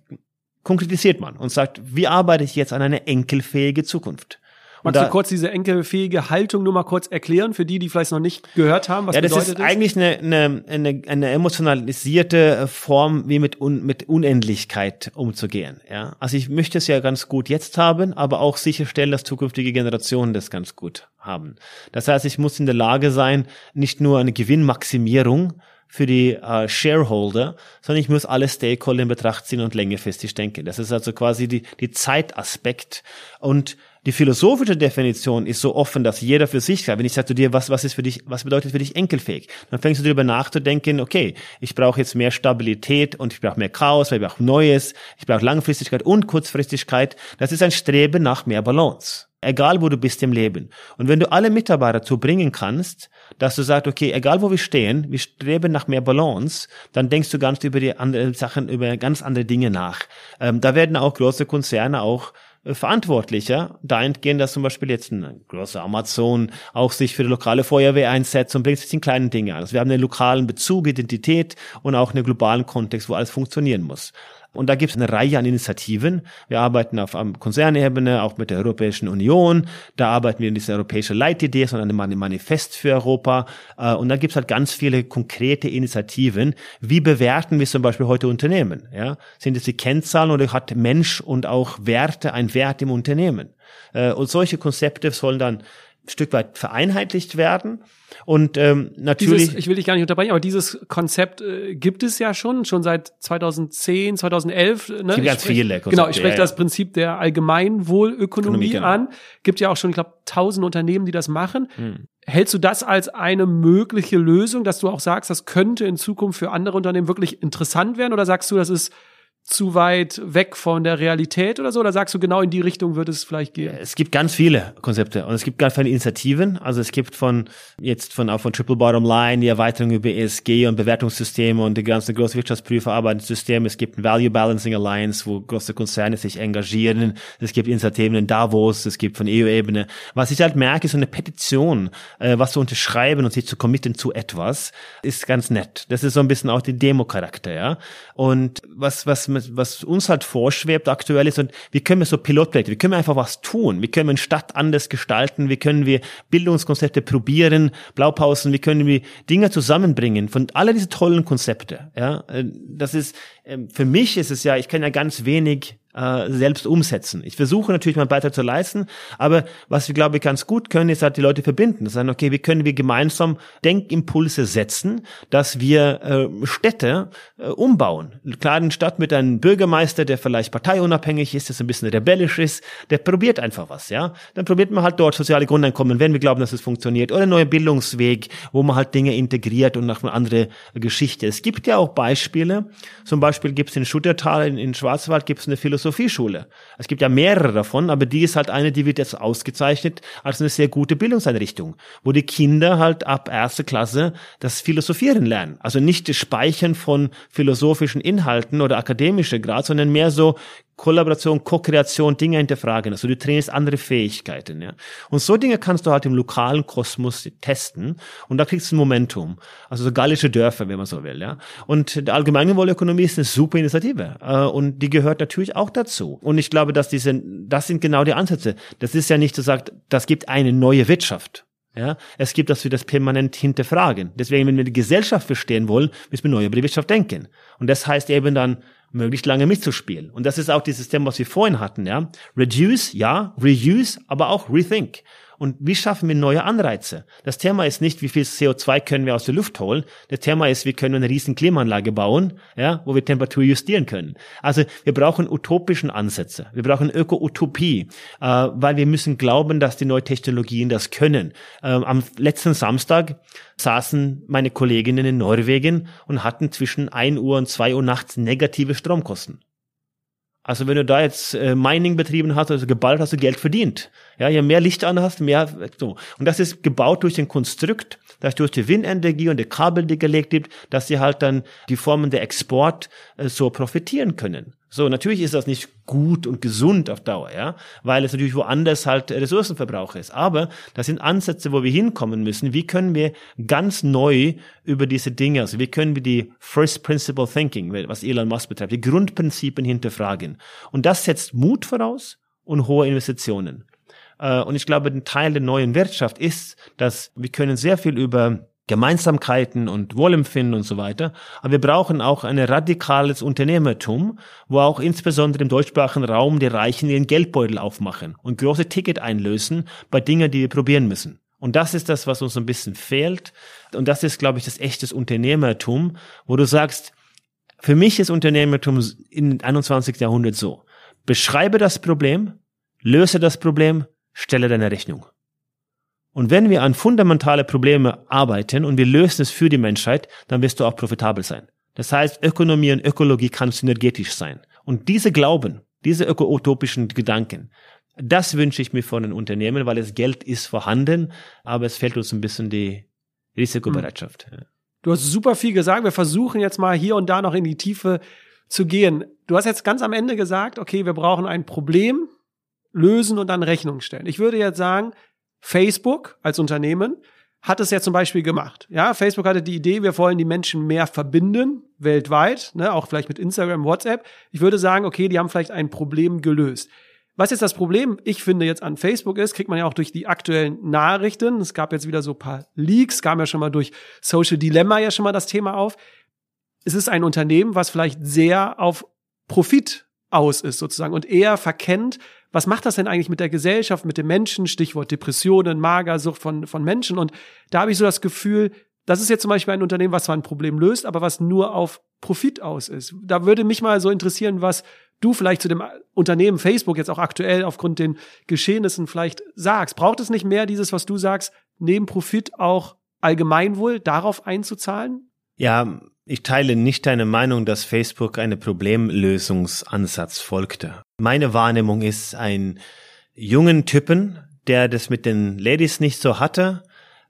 A: konkretisiert man und sagt, wie arbeite ich jetzt an eine enkelfähige Zukunft?
B: Magst da, du kurz diese enkelfähige Haltung nur mal kurz erklären, für die, die vielleicht noch nicht gehört haben,
A: was ja, das ist, eigentlich eine, eine, eine, eine emotionalisierte Form, wie mit, un, mit Unendlichkeit umzugehen. Ja? Also ich möchte es ja ganz gut jetzt haben, aber auch sicherstellen, dass zukünftige Generationen das ganz gut haben. Das heißt, ich muss in der Lage sein, nicht nur eine Gewinnmaximierung für die äh, Shareholder, sondern ich muss alle Stakeholder in Betracht ziehen und längerfristig denken. Das ist also quasi die, die Zeitaspekt. Und die philosophische Definition ist so offen, dass jeder für sich kann. Wenn ich sage zu dir, was, was ist für dich, was bedeutet für dich enkelfähig? Dann fängst du darüber nachzudenken, okay, ich brauche jetzt mehr Stabilität und ich brauche mehr Chaos, weil ich brauche Neues, ich brauche Langfristigkeit und Kurzfristigkeit. Das ist ein Streben nach mehr Balance. Egal wo du bist im Leben. Und wenn du alle Mitarbeiter dazu bringen kannst, dass du sagst, okay, egal wo wir stehen, wir streben nach mehr Balance, dann denkst du ganz über die anderen Sachen, über ganz andere Dinge nach. Ähm, da werden auch große Konzerne auch verantwortlicher, dahingehend, dass zum Beispiel jetzt ein großer Amazon auch sich für die lokale Feuerwehr einsetzt und bringt sich in kleinen Dinge an. Also wir haben einen lokalen Bezug, Identität und auch einen globalen Kontext, wo alles funktionieren muss. Und da gibt es eine Reihe an Initiativen. Wir arbeiten auf Konzernebene, auch mit der Europäischen Union. Da arbeiten wir in dieser europäischen Leitidee, sondern ein Manifest für Europa. Äh, und da gibt es halt ganz viele konkrete Initiativen. Wie bewerten wir zum Beispiel heute Unternehmen? Ja? Sind es die Kennzahlen oder hat Mensch und auch Werte ein Wert im Unternehmen? Äh, und solche Konzepte sollen dann Stück weit vereinheitlicht werden. Und ähm, natürlich.
B: Dieses, ich will dich gar nicht unterbrechen, aber dieses Konzept äh, gibt es ja schon, schon seit 2010, 2011. Ne?
A: Es gibt ganz viele
B: Konzepte. Genau, ich spreche ja, das Prinzip der Allgemeinwohlökonomie genau. an. Gibt ja auch schon, ich glaube, tausend Unternehmen, die das machen. Hm. Hältst du das als eine mögliche Lösung, dass du auch sagst, das könnte in Zukunft für andere Unternehmen wirklich interessant werden? Oder sagst du, das ist zu weit weg von der Realität oder so? Oder sagst du, genau in die Richtung wird es vielleicht gehen?
A: Es gibt ganz viele Konzepte und es gibt ganz viele Initiativen. Also es gibt von jetzt von auch von Triple Bottom Line die Erweiterung über ESG und Bewertungssysteme und die ganzen großen Wirtschaftsprüfer arbeiten Systeme. Es gibt ein Value Balancing Alliance, wo große Konzerne sich engagieren. Es gibt Initiativen in Davos, es gibt von EU-Ebene. Was ich halt merke, ist so eine Petition, äh, was zu unterschreiben und sich zu committen zu etwas, ist ganz nett. Das ist so ein bisschen auch die Demo-Charakter, ja. Und was, was was uns halt vorschwebt aktuell ist, und wie können wir so Pilotprojekte, wie können wir einfach was tun? Wie können wir eine Stadt anders gestalten? Wie können wir Bildungskonzepte probieren, Blaupausen? Wie können wir Dinge zusammenbringen von alle diese tollen Konzepte? Ja, äh, das ist, ähm, für mich ist es ja, ich kenne ja ganz wenig äh, selbst umsetzen. Ich versuche natürlich meinen Beitrag zu leisten, aber was wir, glaube ich, ganz gut können, ist halt die Leute verbinden. Das sagen, okay, wie können wir gemeinsam Denkimpulse setzen, dass wir äh, Städte äh, umbauen. Klar, eine Stadt mit einem Bürgermeister, der vielleicht parteiunabhängig ist, der ein bisschen rebellisch ist, der probiert einfach was, ja. Dann probiert man halt dort soziale Grundeinkommen, wenn wir glauben, dass es funktioniert, oder einen neuen Bildungsweg, wo man halt Dinge integriert und nach eine andere Geschichte. Es gibt ja auch Beispiele, zum Beispiel gibt es in Schuttertal in, in Schwarzwald gibt es eine Philosophie Philosophieschule. Es gibt ja mehrere davon, aber die ist halt eine, die wird jetzt ausgezeichnet als eine sehr gute Bildungseinrichtung, wo die Kinder halt ab erste Klasse das Philosophieren lernen. Also nicht das Speichern von philosophischen Inhalten oder akademische Grad, sondern mehr so Kollaboration, Co-Kreation, Dinge hinterfragen. Also du trainierst andere Fähigkeiten. Ja. Und so Dinge kannst du halt im lokalen Kosmos testen und da kriegst du ein Momentum. Also so gallische Dörfer, wenn man so will. Ja. Und die Allgemeinwohlökonomie ist eine super Initiative äh, und die gehört natürlich auch dazu. Und ich glaube, dass diese, das sind genau die Ansätze. Das ist ja nicht so sagt, das gibt eine neue Wirtschaft. Ja, es gibt, dass wir das permanent hinterfragen. Deswegen, wenn wir die Gesellschaft verstehen wollen, müssen wir neu über die Wirtschaft denken. Und das heißt eben dann, möglichst lange mitzuspielen. Und das ist auch dieses Thema, was wir vorhin hatten, ja. Reduce, ja, reuse, aber auch rethink. Und wie schaffen wir neue Anreize? Das Thema ist nicht, wie viel CO2 können wir aus der Luft holen. Das Thema ist, wie können wir eine riesen Klimaanlage bauen, ja, wo wir Temperatur justieren können. Also wir brauchen utopischen Ansätze. Wir brauchen Öko-Utopie, äh, weil wir müssen glauben, dass die neuen Technologien das können. Ähm, am letzten Samstag saßen meine Kolleginnen in Norwegen und hatten zwischen 1 Uhr und 2 Uhr nachts negative Stromkosten. Also wenn du da jetzt äh, Mining betrieben hast, also geballt hast du Geld verdient. Ja, je mehr Licht an hast, mehr so. Und das ist gebaut durch den Konstrukt, dass durch die Windenergie und die Kabel, die gelegt gibt, dass sie halt dann die Formen der Export äh, so profitieren können. So, natürlich ist das nicht gut und gesund auf Dauer, ja, weil es natürlich woanders halt Ressourcenverbrauch ist. Aber das sind Ansätze, wo wir hinkommen müssen. Wie können wir ganz neu über diese Dinge, also wie können wir die First Principle Thinking, was Elon Musk betreibt, die Grundprinzipien hinterfragen. Und das setzt Mut voraus und hohe Investitionen. Äh, und ich glaube, ein Teil der neuen Wirtschaft ist, dass wir können sehr viel über Gemeinsamkeiten und Wohlempfinden und so weiter. Aber wir brauchen auch ein radikales Unternehmertum, wo auch insbesondere im deutschsprachigen Raum die Reichen ihren Geldbeutel aufmachen und große Ticket einlösen bei Dingen, die wir probieren müssen. Und das ist das, was uns ein bisschen fehlt. Und das ist, glaube ich, das echtes Unternehmertum, wo du sagst, für mich ist Unternehmertum im 21. Jahrhundert so. Beschreibe das Problem, löse das Problem, stelle deine Rechnung. Und wenn wir an fundamentale Probleme arbeiten und wir lösen es für die Menschheit, dann wirst du auch profitabel sein. Das heißt, Ökonomie und Ökologie kann synergetisch sein. Und diese Glauben, diese öko-utopischen Gedanken, das wünsche ich mir von den Unternehmen, weil das Geld ist vorhanden, aber es fehlt uns ein bisschen die Risikobereitschaft.
B: Hm. Du hast super viel gesagt. Wir versuchen jetzt mal hier und da noch in die Tiefe zu gehen. Du hast jetzt ganz am Ende gesagt, okay, wir brauchen ein Problem lösen und dann Rechnung stellen. Ich würde jetzt sagen, Facebook als Unternehmen hat es ja zum Beispiel gemacht. Ja, Facebook hatte die Idee, wir wollen die Menschen mehr verbinden, weltweit, ne, auch vielleicht mit Instagram, WhatsApp. Ich würde sagen, okay, die haben vielleicht ein Problem gelöst. Was jetzt das Problem, ich finde, jetzt an Facebook ist, kriegt man ja auch durch die aktuellen Nachrichten. Es gab jetzt wieder so ein paar Leaks, kam ja schon mal durch Social Dilemma ja schon mal das Thema auf. Es ist ein Unternehmen, was vielleicht sehr auf Profit aus ist sozusagen und eher verkennt, was macht das denn eigentlich mit der Gesellschaft, mit den Menschen, Stichwort Depressionen, Magersucht von, von Menschen. Und da habe ich so das Gefühl, das ist jetzt zum Beispiel ein Unternehmen, was zwar ein Problem löst, aber was nur auf Profit aus ist. Da würde mich mal so interessieren, was du vielleicht zu dem Unternehmen Facebook jetzt auch aktuell aufgrund den Geschehnissen vielleicht sagst. Braucht es nicht mehr dieses, was du sagst, neben Profit auch Allgemeinwohl darauf einzuzahlen?
A: Ja, ich teile nicht deine Meinung, dass Facebook einen Problemlösungsansatz folgte. Meine Wahrnehmung ist ein jungen Typen, der das mit den Ladies nicht so hatte,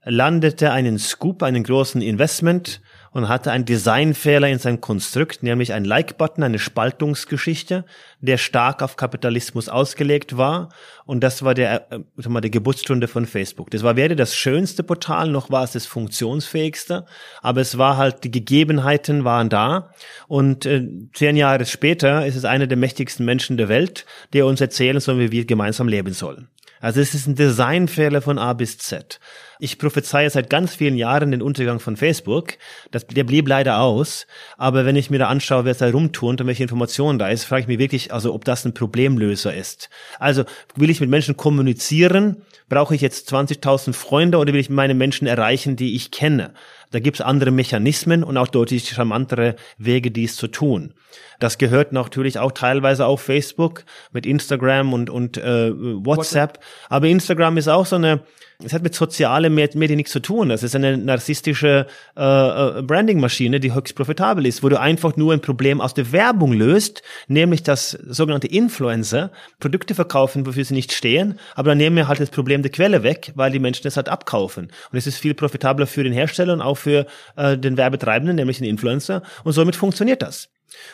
A: landete einen Scoop, einen großen Investment und hatte einen Designfehler in seinem Konstrukt, nämlich ein Like-Button, eine Spaltungsgeschichte, der stark auf Kapitalismus ausgelegt war. Und das war der, äh, mal, die Geburtsstunde von Facebook. Das war weder das schönste Portal, noch war es das funktionsfähigste, aber es war halt, die Gegebenheiten waren da. Und äh, zehn Jahre später ist es einer der mächtigsten Menschen der Welt, der uns erzählen soll, wie wir gemeinsam leben sollen. Also es ist ein Designfehler von A bis Z. Ich prophezeie seit ganz vielen Jahren den Untergang von Facebook. Das, der blieb leider aus. Aber wenn ich mir da anschaue, wer es da rumturnt und welche Informationen da ist, frage ich mich wirklich, also ob das ein Problemlöser ist. Also will ich mit Menschen kommunizieren? Brauche ich jetzt 20.000 Freunde oder will ich meine Menschen erreichen, die ich kenne? Da gibt es andere Mechanismen und auch deutlich charmantere Wege, dies zu tun. Das gehört natürlich auch teilweise auf Facebook mit Instagram und, und äh, WhatsApp. Aber Instagram ist auch so eine es hat mit sozialen Medien nichts zu tun. Das ist eine narzisstische äh, äh, Branding-Maschine, die höchst profitabel ist, wo du einfach nur ein Problem aus der Werbung löst, nämlich dass sogenannte Influencer Produkte verkaufen, wofür sie nicht stehen, aber dann nehmen wir halt das Problem der Quelle weg, weil die Menschen es halt abkaufen. Und es ist viel profitabler für den Hersteller und auch für äh, den Werbetreibenden, nämlich den Influencer. Und somit funktioniert das.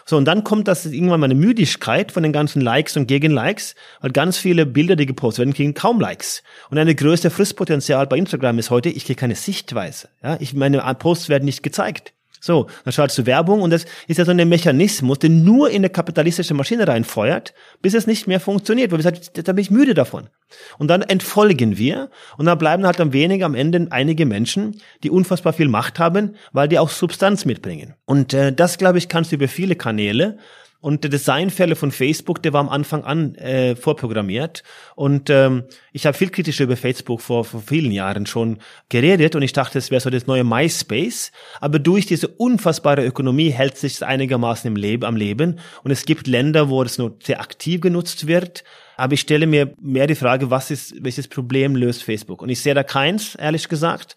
A: So, und dann kommt das irgendwann mal eine Müdigkeit von den ganzen Likes und Gegenlikes, weil ganz viele Bilder, die gepostet werden, kriegen kaum Likes. Und eine größte Fristpotenzial bei Instagram ist heute, ich kriege keine Sichtweise. Ja, ich, meine Posts werden nicht gezeigt. So, dann schaltest du Werbung und das ist ja so ein Mechanismus, der nur in eine kapitalistische Maschine reinfeuert, bis es nicht mehr funktioniert, weil wir sagen, da bin ich müde davon. Und dann entfolgen wir und dann bleiben halt am weniger am Ende einige Menschen, die unfassbar viel Macht haben, weil die auch Substanz mitbringen. Und äh, das, glaube ich, kannst du über viele Kanäle und der Designfälle von Facebook, der war am Anfang an äh, vorprogrammiert. Und ähm, ich habe viel kritischer über Facebook vor, vor vielen Jahren schon geredet und ich dachte, es wäre so das neue MySpace. Aber durch diese unfassbare Ökonomie hält sich es einigermaßen im Leben, am Leben. Und es gibt Länder, wo es nur sehr aktiv genutzt wird. Aber ich stelle mir mehr die Frage, was ist, welches Problem löst Facebook? Und ich sehe da keins, ehrlich gesagt.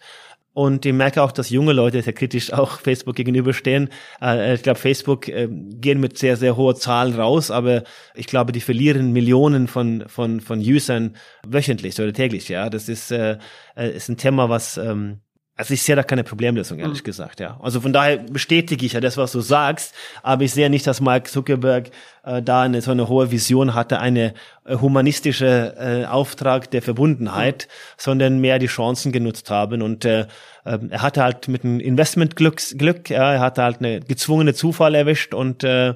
A: Und ich merke auch, dass junge Leute sehr kritisch auch Facebook gegenüberstehen. Äh, ich glaube, Facebook äh, gehen mit sehr, sehr hoher Zahlen raus, aber ich glaube, die verlieren Millionen von, von, von Usern wöchentlich oder täglich. Ja, das ist, äh, ist ein Thema, was, ähm, also ich sehe da keine Problemlösung, ehrlich mhm. gesagt, ja. Also von daher bestätige ich ja das, was du sagst, aber ich sehe nicht, dass Mark Zuckerberg äh, da eine so eine hohe Vision hatte, eine äh, humanistische äh, Auftrag der Verbundenheit, mhm. sondern mehr die Chancen genutzt haben und äh, ähm, er hatte halt mit einem Investmentglück, Glück, ja, er hatte halt eine gezwungene Zufall erwischt und äh,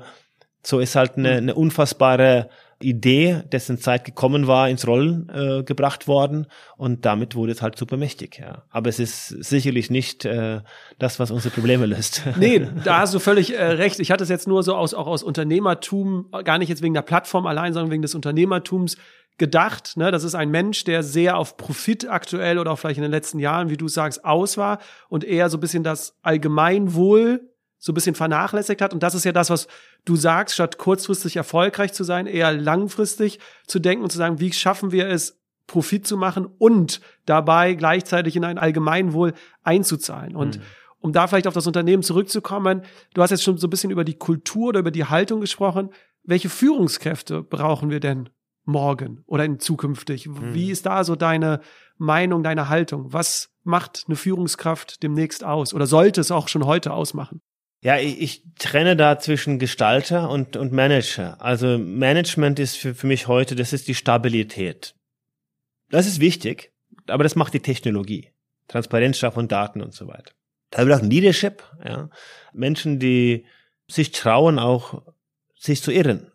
A: so ist halt eine, mhm. eine unfassbare Idee, dessen Zeit gekommen war, ins Rollen äh, gebracht worden und damit wurde es halt super mächtig. Ja. Aber es ist sicherlich nicht äh, das, was unsere Probleme löst.
B: Nee, da hast du völlig äh, recht. Ich hatte es jetzt nur so aus, auch aus Unternehmertum, gar nicht jetzt wegen der Plattform allein, sondern wegen des Unternehmertums gedacht. Ne? Das ist ein Mensch, der sehr auf Profit aktuell oder auch vielleicht in den letzten Jahren, wie du sagst, aus war und eher so ein bisschen das Allgemeinwohl so ein bisschen vernachlässigt hat. Und das ist ja das, was du sagst, statt kurzfristig erfolgreich zu sein, eher langfristig zu denken und zu sagen, wie schaffen wir es, Profit zu machen und dabei gleichzeitig in ein Allgemeinwohl einzuzahlen. Und mhm. um da vielleicht auf das Unternehmen zurückzukommen, du hast jetzt schon so ein bisschen über die Kultur oder über die Haltung gesprochen. Welche Führungskräfte brauchen wir denn morgen oder in zukünftig? Mhm. Wie ist da so deine Meinung, deine Haltung? Was macht eine Führungskraft demnächst aus oder sollte es auch schon heute ausmachen?
A: Ja, ich, ich trenne da zwischen Gestalter und, und Manager. Also Management ist für, für mich heute, das ist die Stabilität. Das ist wichtig, aber das macht die Technologie. Transparenz schaffen Daten und so weiter. Da wird auch Leadership, ja. Menschen, die sich trauen, auch sich zu irren,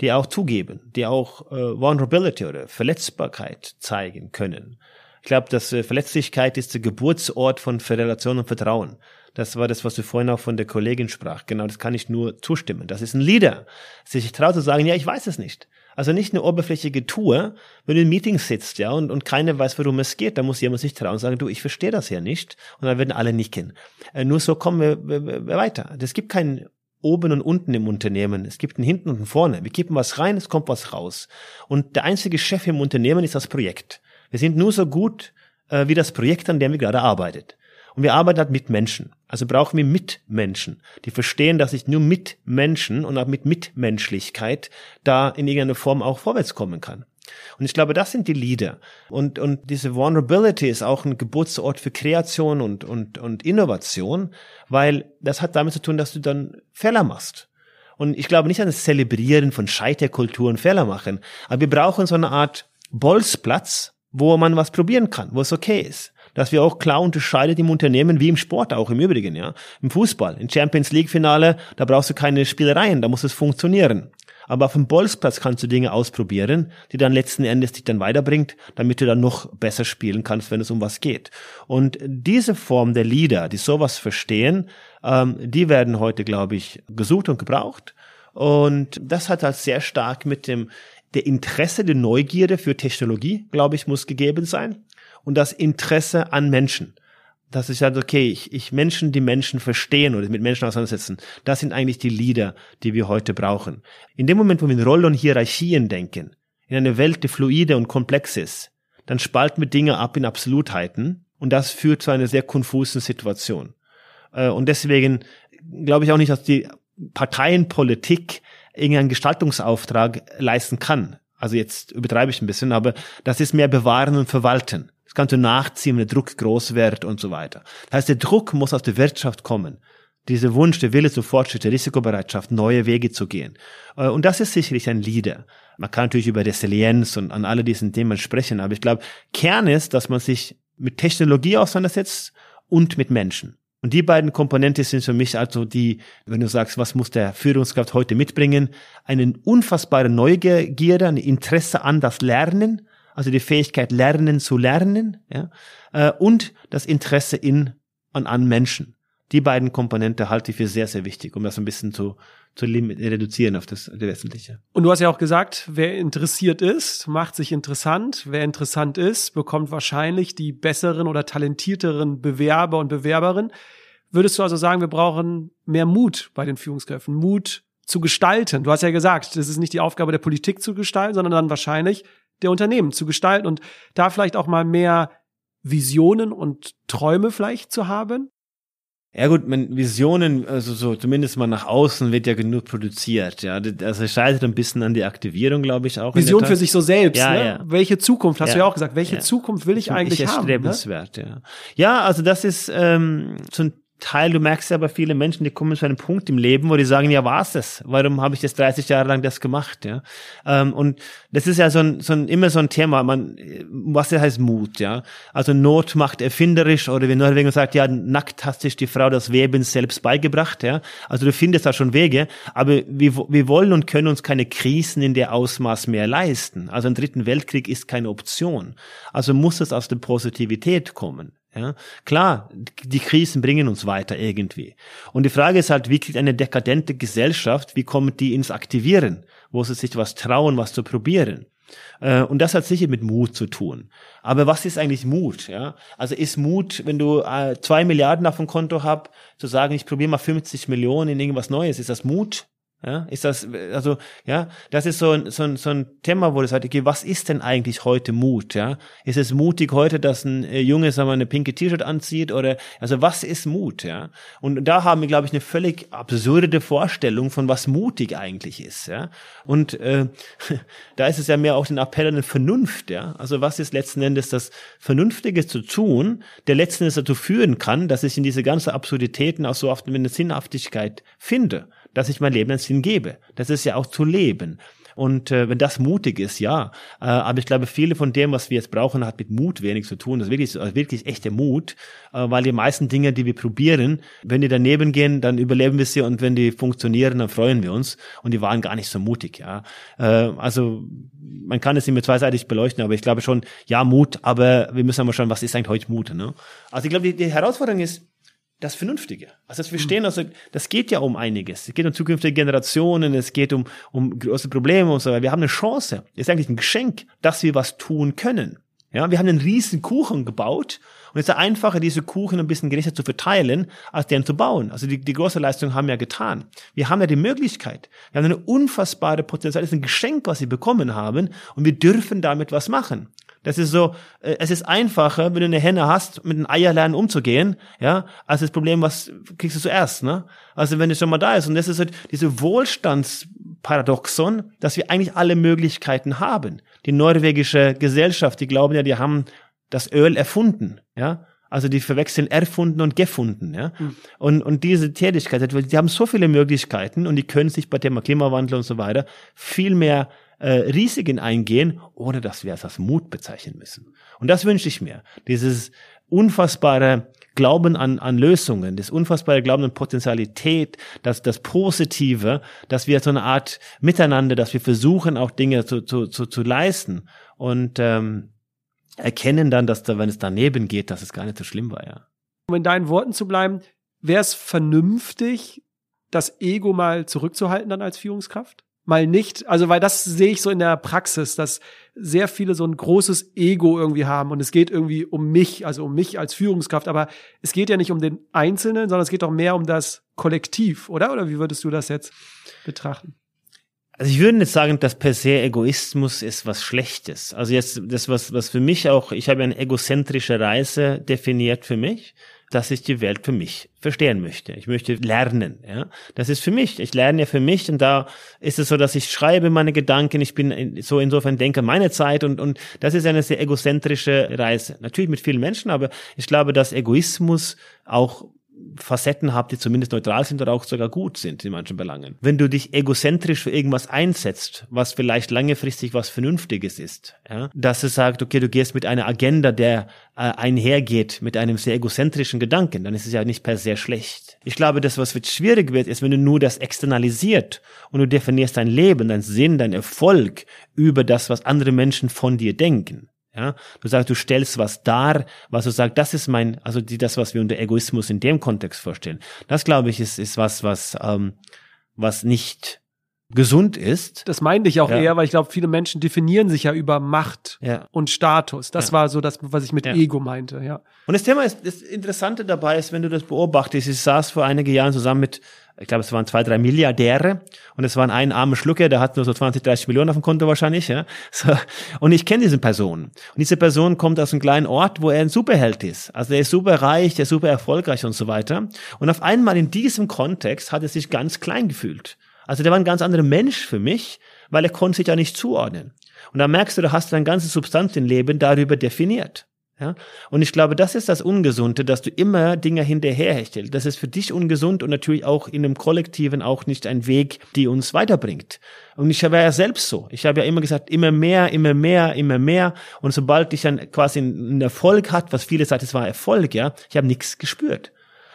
A: die auch zugeben, die auch äh, Vulnerability oder Verletzbarkeit zeigen können. Ich glaube, dass äh, Verletzlichkeit ist der Geburtsort von Relation und Vertrauen. Das war das, was du vorhin auch von der Kollegin sprach. Genau, das kann ich nur zustimmen. Das ist ein Leader. Sich traut zu sagen, ja, ich weiß es nicht. Also nicht eine oberflächliche Tour, wenn du in Meetings sitzt, ja, und, und keiner weiß, worum es geht, dann muss jemand sich trauen und sagen, du, ich verstehe das ja nicht. Und dann werden alle nicken. Äh, nur so kommen wir, weiter. Es gibt keinen oben und unten im Unternehmen. Es gibt einen hinten und einen vorne. Wir kippen was rein, es kommt was raus. Und der einzige Chef im Unternehmen ist das Projekt. Wir sind nur so gut äh, wie das Projekt, an dem wir gerade arbeitet. Und wir arbeiten halt mit Menschen. Also brauchen wir Mitmenschen, die verstehen, dass ich nur mit Menschen und auch mit Mitmenschlichkeit da in irgendeiner Form auch vorwärts kommen kann. Und ich glaube, das sind die Leader. Und, und diese Vulnerability ist auch ein Geburtsort für Kreation und, und, und Innovation, weil das hat damit zu tun, dass du dann Fehler machst. Und ich glaube nicht an das Zelebrieren von Scheiterkulturen, Fehler machen. Aber wir brauchen so eine Art Bolzplatz, wo man was probieren kann, wo es okay ist. Dass wir auch klar unterscheiden im Unternehmen wie im Sport auch im Übrigen, ja. Im Fußball, im Champions League Finale, da brauchst du keine Spielereien, da muss es funktionieren. Aber auf dem Bolzplatz kannst du Dinge ausprobieren, die dann letzten Endes dich dann weiterbringt, damit du dann noch besser spielen kannst, wenn es um was geht. Und diese Form der Leader, die sowas verstehen, ähm, die werden heute, glaube ich, gesucht und gebraucht. Und das hat halt sehr stark mit dem der Interesse, der Neugierde für Technologie, glaube ich, muss gegeben sein. Und das Interesse an Menschen dass ich sage, okay, ich, ich Menschen, die Menschen verstehen oder mit Menschen auseinandersetzen, das sind eigentlich die Leader, die wir heute brauchen. In dem Moment, wo wir in Rollen und Hierarchien denken, in einer Welt, die fluide und komplex ist, dann spalten wir Dinge ab in Absolutheiten und das führt zu einer sehr konfusen Situation. Äh, und deswegen glaube ich auch nicht, dass die Parteienpolitik irgendeinen Gestaltungsauftrag leisten kann. Also jetzt übertreibe ich ein bisschen, aber das ist mehr bewahren und verwalten kannst du nachziehen, wenn der Druck groß wird und so weiter. Das heißt, der Druck muss aus der Wirtschaft kommen. Dieser Wunsch, der Wille zum Fortschritt, der Risikobereitschaft, neue Wege zu gehen. Äh, und das ist sicherlich ein Leader. Man kann natürlich über Resilienz und an alle diesen Themen sprechen, aber ich glaube, Kern ist, dass man sich mit Technologie auseinandersetzt und mit Menschen. Und die beiden Komponenten sind für mich also die, wenn du sagst, was muss der Führungskraft heute mitbringen, eine unfassbare Neugierde, ein Interesse an das Lernen, also die Fähigkeit lernen zu lernen, ja, äh, und das Interesse in und an Menschen. Die beiden Komponente halte ich für sehr, sehr wichtig, um das ein bisschen zu, zu reduzieren auf das, das Wesentliche.
B: Und du hast ja auch gesagt, wer interessiert ist, macht sich interessant. Wer interessant ist, bekommt wahrscheinlich die besseren oder talentierteren Bewerber und Bewerberinnen. Würdest du also sagen, wir brauchen mehr Mut bei den Führungskräften, Mut zu gestalten? Du hast ja gesagt, das ist nicht die Aufgabe der Politik zu gestalten, sondern dann wahrscheinlich der Unternehmen zu gestalten und da vielleicht auch mal mehr Visionen und Träume vielleicht zu haben?
A: Ja gut, Visionen, also so zumindest mal nach außen wird ja genug produziert. Ja, also es scheitert ein bisschen an die Aktivierung, glaube ich auch.
B: Vision für sich so selbst. Ja, ne? ja. Welche Zukunft hast ja. du ja auch gesagt? Welche ja. Zukunft will ich eigentlich ich haben? Ne?
A: Ja. ja, also das ist ähm, so ein Teil, du merkst ja aber viele Menschen, die kommen zu einem Punkt im Leben, wo die sagen, ja, war's das? Warum habe ich das 30 Jahre lang das gemacht? Ja, ähm, und das ist ja so ein, so ein, immer so ein Thema. Man, was heißt Mut? Ja, also Not macht erfinderisch oder wie Norwegen sagt, ja, nackt hat sich die Frau das Weben selbst beigebracht. Ja, also du findest da schon Wege, aber wir, wir wollen und können uns keine Krisen in der Ausmaß mehr leisten. Also ein dritten Weltkrieg ist keine Option. Also muss es aus der Positivität kommen. Ja, klar, die Krisen bringen uns weiter irgendwie. Und die Frage ist halt wirklich eine dekadente Gesellschaft, wie kommt die ins Aktivieren? Wo sie sich was trauen, was zu probieren? Äh, und das hat sicher mit Mut zu tun. Aber was ist eigentlich Mut? Ja, also ist Mut, wenn du äh, zwei Milliarden auf dem Konto hast, zu sagen, ich probiere mal 50 Millionen in irgendwas Neues, ist das Mut? Ja, ist das, also, ja, das ist so ein, so ein, so ein Thema, wo das halt, okay, was ist denn eigentlich heute Mut, ja? Ist es mutig heute, dass ein äh, Junge, sagen wir, eine pinke T-Shirt anzieht oder, also was ist Mut, ja? Und da haben wir, glaube ich, eine völlig absurde Vorstellung von was mutig eigentlich ist, ja? Und, äh, da ist es ja mehr auch ein Appell an eine Vernunft, ja? Also was ist letzten Endes das Vernünftige zu tun, der letzten Endes dazu führen kann, dass ich in diese ganze Absurditäten auch so oft eine Sinnhaftigkeit finde dass ich mein Leben einen Sinn gebe. Das ist ja auch zu leben. Und äh, wenn das mutig ist, ja. Äh, aber ich glaube, viele von dem, was wir jetzt brauchen, hat mit Mut wenig zu tun. Das ist wirklich, also wirklich echter Mut, äh, weil die meisten Dinge, die wir probieren, wenn die daneben gehen, dann überleben wir sie und wenn die funktionieren, dann freuen wir uns. Und die waren gar nicht so mutig, ja. Äh, also man kann es immer zweiseitig beleuchten, aber ich glaube schon, ja, Mut, aber wir müssen mal schauen, was ist eigentlich heute Mut. Ne? Also ich glaube, die, die Herausforderung ist, das Vernünftige. Also das Verstehen, mhm. also das geht ja um einiges. Es geht um zukünftige Generationen, es geht um, um große Probleme und so weiter. Wir haben eine Chance. Es ist eigentlich ein Geschenk, dass wir was tun können. Ja, wir haben einen riesen Kuchen gebaut und es ist einfacher, diese Kuchen ein bisschen gerechter zu verteilen, als den zu bauen. Also die, die große Leistung haben wir getan. Wir haben ja die Möglichkeit. Wir haben eine unfassbare Potenzial. Es ist ein Geschenk, was sie bekommen haben und wir dürfen damit was machen. Das ist so, äh, es ist einfacher, wenn du eine Henne hast, mit den Eier lernen umzugehen, ja, als das Problem, was kriegst du zuerst, ne? Also wenn es schon mal da ist. Und das ist halt diese Wohlstandsparadoxon, dass wir eigentlich alle Möglichkeiten haben. Die norwegische Gesellschaft, die glauben ja, die haben das Öl erfunden, ja. Also die verwechseln erfunden und gefunden, ja. Mhm. Und, und diese Tätigkeit, die haben so viele Möglichkeiten und die können sich bei Thema Klimawandel und so weiter viel mehr äh, Risiken eingehen, ohne dass wir es als Mut bezeichnen müssen. Und das wünsche ich mir. Dieses unfassbare Glauben an, an Lösungen, das unfassbare Glauben an Potenzialität, das, das Positive, dass wir so eine Art Miteinander, dass wir versuchen, auch Dinge zu, zu, zu, zu leisten und ähm, erkennen dann, dass da, wenn es daneben geht, dass es gar nicht so schlimm war, ja.
B: Um in deinen Worten zu bleiben, wäre es vernünftig, das Ego mal zurückzuhalten dann als Führungskraft? Mal nicht, also weil das sehe ich so in der Praxis, dass sehr viele so ein großes Ego irgendwie haben und es geht irgendwie um mich, also um mich als Führungskraft, aber es geht ja nicht um den Einzelnen, sondern es geht auch mehr um das Kollektiv, oder? Oder wie würdest du das jetzt betrachten?
A: Also ich würde nicht sagen, dass per se Egoismus ist was Schlechtes. Also jetzt das was was für mich auch, ich habe eine egozentrische Reise definiert für mich dass ich die Welt für mich verstehen möchte. Ich möchte lernen, ja. Das ist für mich. Ich lerne ja für mich und da ist es so, dass ich schreibe meine Gedanken. Ich bin so insofern denke meine Zeit und, und das ist eine sehr egozentrische Reise. Natürlich mit vielen Menschen, aber ich glaube, dass Egoismus auch Facetten habt, die zumindest neutral sind oder auch sogar gut sind in manchen Belangen. Wenn du dich egozentrisch für irgendwas einsetzt, was vielleicht langfristig was Vernünftiges ist, ja, dass du sagst, okay, du gehst mit einer Agenda, der äh, einhergeht mit einem sehr egozentrischen Gedanken, dann ist es ja nicht per se schlecht. Ich glaube, das, was wird schwierig wird, ist, wenn du nur das externalisiert und du definierst dein Leben, dein Sinn, dein Erfolg über das, was andere Menschen von dir denken. Ja, du sagst, du stellst was dar, was du sagst, das ist mein, also die, das, was wir unter Egoismus in dem Kontext vorstellen. Das glaube ich ist, ist was, was, ähm, was nicht gesund ist.
B: Das meinte ich auch ja. eher, weil ich glaube, viele Menschen definieren sich ja über Macht ja. und Status. Das ja. war so das, was ich mit Ego meinte, ja.
A: Und das Thema ist, das Interessante dabei ist, wenn du das beobachtest, ich saß vor einigen Jahren zusammen mit ich glaube, es waren zwei, drei Milliardäre und es waren ein armer Schlucker, der hat nur so 20, 30 Millionen auf dem Konto wahrscheinlich, ja. So. Und ich kenne diese Person. Und diese Person kommt aus einem kleinen Ort, wo er ein Superheld ist. Also er ist super reich, der ist super erfolgreich und so weiter. Und auf einmal in diesem Kontext hat er sich ganz klein gefühlt. Also der war ein ganz anderer Mensch für mich, weil er konnte sich ja nicht zuordnen. Und da merkst du, da hast du dein ganzes Substanz im Leben darüber definiert. Ja? Und ich glaube, das ist das Ungesunde, dass du immer Dinge hinterherhechelst. Das ist für dich ungesund und natürlich auch in einem Kollektiven auch nicht ein Weg, die uns weiterbringt. Und ich war ja selbst so. Ich habe ja immer gesagt, immer mehr, immer mehr, immer mehr. Und sobald ich dann quasi einen Erfolg hat, was viele sagen, es war Erfolg, ja, ich habe nichts gespürt.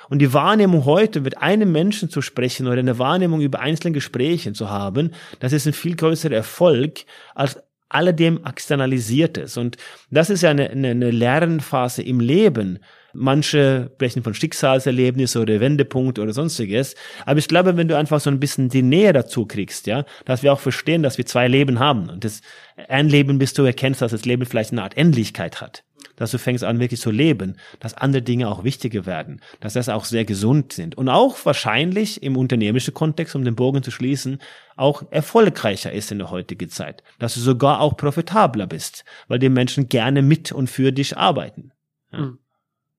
A: Und die Wahrnehmung heute, mit einem Menschen zu sprechen oder eine Wahrnehmung über einzelne Gespräche zu haben, das ist ein viel größerer Erfolg, als alledem externalisiertes. Und das ist ja eine, eine, eine Lernphase im Leben. Manche sprechen von Schicksalserlebnis oder Wendepunkt oder sonstiges. Aber ich glaube, wenn du einfach so ein bisschen die Nähe dazu kriegst, ja, dass wir auch verstehen, dass wir zwei Leben haben und das ein Leben, bis du erkennst, dass das Leben vielleicht eine Art Endlichkeit hat dass du fängst an wirklich zu leben, dass andere Dinge auch wichtiger werden, dass das auch sehr gesund sind und auch wahrscheinlich im unternehmerischen Kontext, um den Bogen zu schließen, auch erfolgreicher ist in der heutigen Zeit, dass du sogar auch profitabler bist, weil die Menschen gerne mit und für dich arbeiten. Ja. Hm.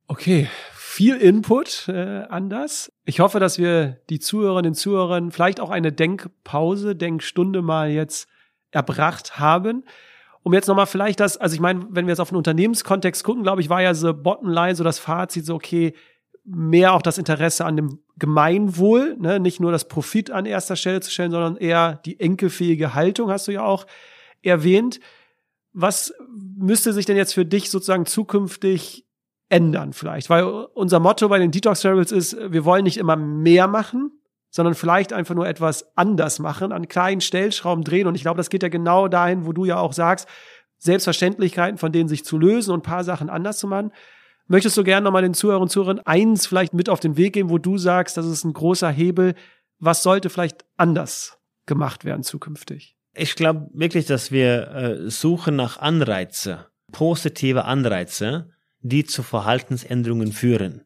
B: Okay, viel Input äh, an das. Ich hoffe, dass wir die Zuhörerinnen und Zuhörern vielleicht auch eine Denkpause, Denkstunde mal jetzt erbracht haben um jetzt nochmal vielleicht das, also ich meine, wenn wir jetzt auf den Unternehmenskontext gucken, glaube ich, war ja so Bottomline so das Fazit so, okay, mehr auch das Interesse an dem Gemeinwohl, ne? nicht nur das Profit an erster Stelle zu stellen, sondern eher die enkelfähige Haltung, hast du ja auch erwähnt. Was müsste sich denn jetzt für dich sozusagen zukünftig ändern vielleicht? Weil unser Motto bei den Detox Rebels ist, wir wollen nicht immer mehr machen, sondern vielleicht einfach nur etwas anders machen, an kleinen Stellschrauben drehen. Und ich glaube, das geht ja genau dahin, wo du ja auch sagst, Selbstverständlichkeiten, von denen sich zu lösen und ein paar Sachen anders zu machen. Möchtest du gerne nochmal den Zuhörern und Zuhörern eins vielleicht mit auf den Weg geben, wo du sagst, das ist ein großer Hebel. Was sollte vielleicht anders gemacht werden zukünftig?
A: Ich glaube wirklich, dass wir äh, suchen nach Anreize, positive Anreize, die zu Verhaltensänderungen führen.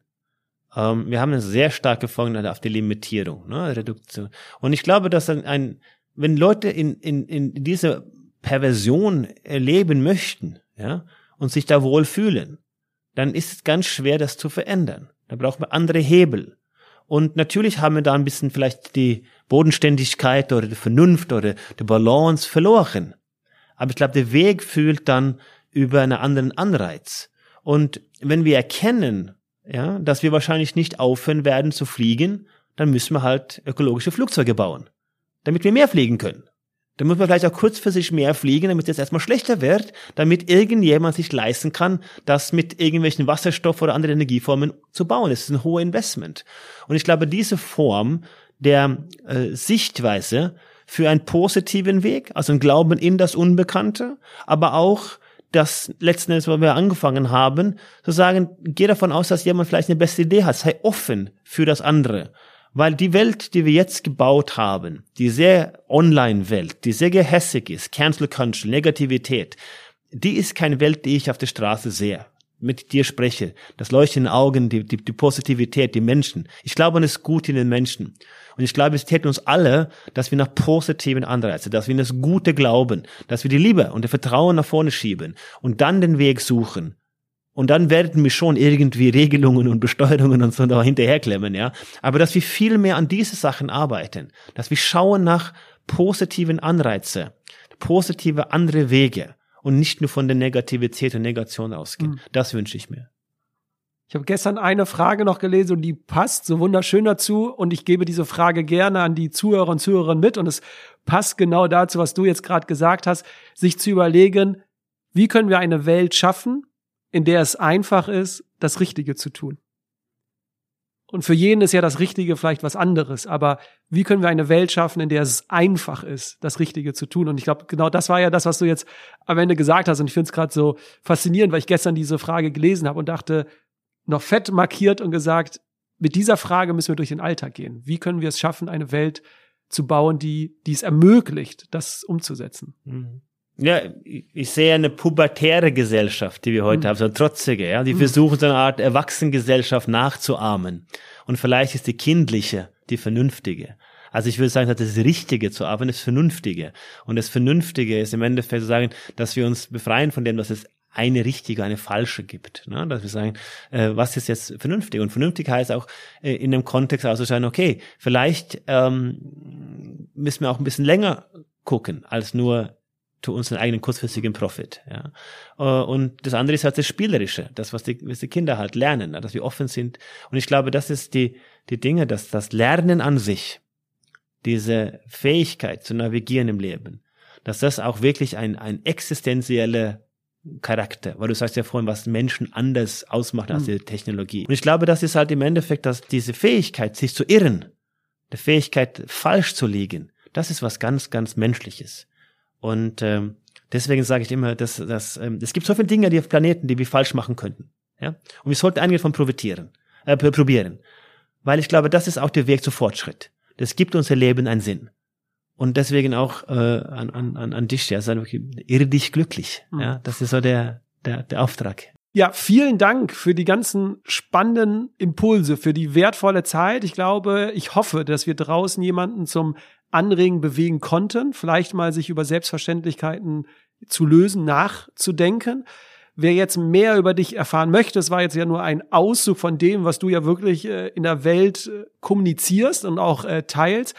A: Ähm, wir haben eine sehr starke Folge auf die Limitierung, ne, Reduktion. Und ich glaube, dass ein, ein wenn Leute in, in, in dieser Perversion leben möchten, ja, und sich da wohl fühlen, dann ist es ganz schwer, das zu verändern. Da braucht man andere Hebel. Und natürlich haben wir da ein bisschen vielleicht die Bodenständigkeit oder die Vernunft oder die Balance verloren. Aber ich glaube, der Weg fühlt dann über einen anderen Anreiz. Und wenn wir erkennen, ja, dass wir wahrscheinlich nicht aufhören werden zu fliegen, dann müssen wir halt ökologische Flugzeuge bauen, damit wir mehr fliegen können. Dann muss man vielleicht auch kurzfristig mehr fliegen, damit es erstmal schlechter wird, damit irgendjemand sich leisten kann, das mit irgendwelchen Wasserstoff oder anderen Energieformen zu bauen. Das ist ein hoher Investment. Und ich glaube, diese Form der äh, Sichtweise für einen positiven Weg, also ein Glauben in das Unbekannte, aber auch das letzten Endes, wo wir angefangen haben, zu sagen, geh davon aus, dass jemand vielleicht eine beste Idee hat, sei offen für das andere. Weil die Welt, die wir jetzt gebaut haben, die sehr Online-Welt, die sehr gehässig ist, Cancel Culture, Negativität, die ist keine Welt, die ich auf der Straße sehe mit dir spreche, das Leuchten in den Augen, die, die, die Positivität, die Menschen. Ich glaube an das Gute in den Menschen. Und ich glaube, es täte uns alle, dass wir nach positiven Anreizen, dass wir in das Gute glauben, dass wir die Liebe und das Vertrauen nach vorne schieben und dann den Weg suchen. Und dann werden wir schon irgendwie Regelungen und Besteuerungen und so da hinterherklemmen, ja. Aber dass wir viel mehr an diese Sachen arbeiten, dass wir schauen nach positiven Anreize, positive andere Wege und nicht nur von der Negativität und Negation ausgehen. Mhm. Das wünsche ich mir.
B: Ich habe gestern eine Frage noch gelesen und die passt so wunderschön dazu und ich gebe diese Frage gerne an die Zuhörer und Zuhörerinnen mit und es passt genau dazu, was du jetzt gerade gesagt hast, sich zu überlegen, wie können wir eine Welt schaffen, in der es einfach ist, das Richtige zu tun. Und für jeden ist ja das Richtige vielleicht was anderes, aber wie können wir eine Welt schaffen, in der es einfach ist, das Richtige zu tun? Und ich glaube, genau das war ja das, was du jetzt am Ende gesagt hast. Und ich finde es gerade so faszinierend, weil ich gestern diese Frage gelesen habe und dachte, noch fett markiert und gesagt, mit dieser Frage müssen wir durch den Alltag gehen. Wie können wir es schaffen, eine Welt zu bauen, die, die es ermöglicht, das umzusetzen?
A: Mhm. Ja, ich sehe eine pubertäre Gesellschaft, die wir heute mhm. haben, so eine trotzige, ja, die mhm. versuchen so eine Art Erwachsenengesellschaft nachzuahmen. Und vielleicht ist die kindliche, die vernünftige. Also ich würde sagen, das Richtige zu arbeiten ist Vernünftige. Und das Vernünftige ist im Endeffekt zu sagen, dass wir uns befreien von dem, was es eine richtige, eine falsche gibt. Ne? Dass wir sagen, äh, was ist jetzt vernünftig? Und vernünftig heißt auch äh, in dem Kontext auszuschauen, okay, vielleicht ähm, müssen wir auch ein bisschen länger gucken als nur zu unseren eigenen kurzfristigen Profit. Ja. Äh, und das andere ist halt das Spielerische, das, was die, was die Kinder halt lernen, dass wir offen sind. Und ich glaube, das ist die, die Dinge, dass das Lernen an sich, diese Fähigkeit zu navigieren im Leben, dass das auch wirklich ein, ein existenzieller Charakter, weil du sagst ja vorhin, was Menschen anders ausmacht als mhm. die Technologie. Und ich glaube, das ist halt im Endeffekt, dass diese Fähigkeit, sich zu irren, die Fähigkeit, falsch zu liegen, das ist was ganz, ganz Menschliches. Und ähm, deswegen sage ich immer, dass, dass ähm, es gibt so viele Dinge, die auf Planeten, die wir falsch machen könnten. Ja? Und wir sollten einige davon profitieren, äh, probieren. Weil ich glaube, das ist auch der Weg zu Fortschritt. Das gibt unser Leben einen Sinn. Und deswegen auch äh, an, an, an dich, ja, sei irre dich glücklich. Mhm. Ja, das ist so der, der, der Auftrag.
B: Ja, vielen Dank für die ganzen spannenden Impulse, für die wertvolle Zeit. Ich glaube, ich hoffe, dass wir draußen jemanden zum Anregen bewegen konnten, vielleicht mal sich über Selbstverständlichkeiten zu lösen, nachzudenken. Wer jetzt mehr über dich erfahren möchte, es war jetzt ja nur ein Auszug von dem, was du ja wirklich äh, in der Welt äh, kommunizierst und auch äh, teilst.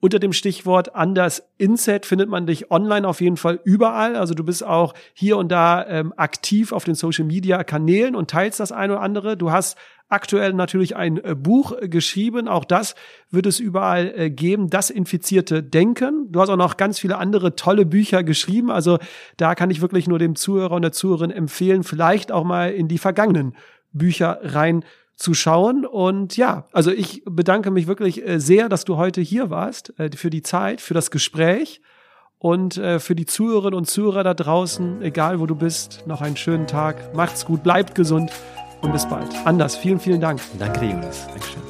B: Unter dem Stichwort Anders Inset findet man dich online auf jeden Fall überall. Also du bist auch hier und da ähm, aktiv auf den Social Media Kanälen und teilst das eine oder andere. Du hast aktuell natürlich ein äh, Buch geschrieben. Auch das wird es überall äh, geben. Das infizierte Denken. Du hast auch noch ganz viele andere tolle Bücher geschrieben. Also da kann ich wirklich nur dem Zuhörer und der Zuhörerin empfehlen, vielleicht auch mal in die vergangenen Bücher rein zu schauen. Und ja, also ich bedanke mich wirklich äh, sehr, dass du heute hier warst, für die Zeit, für das Gespräch und für die Zuhörerinnen und Zuhörer da draußen, egal wo du bist, noch einen schönen Tag. Macht's gut, bleibt gesund und bis bald. Anders, vielen, vielen Dank.
A: Danke, Jonas. Dankeschön.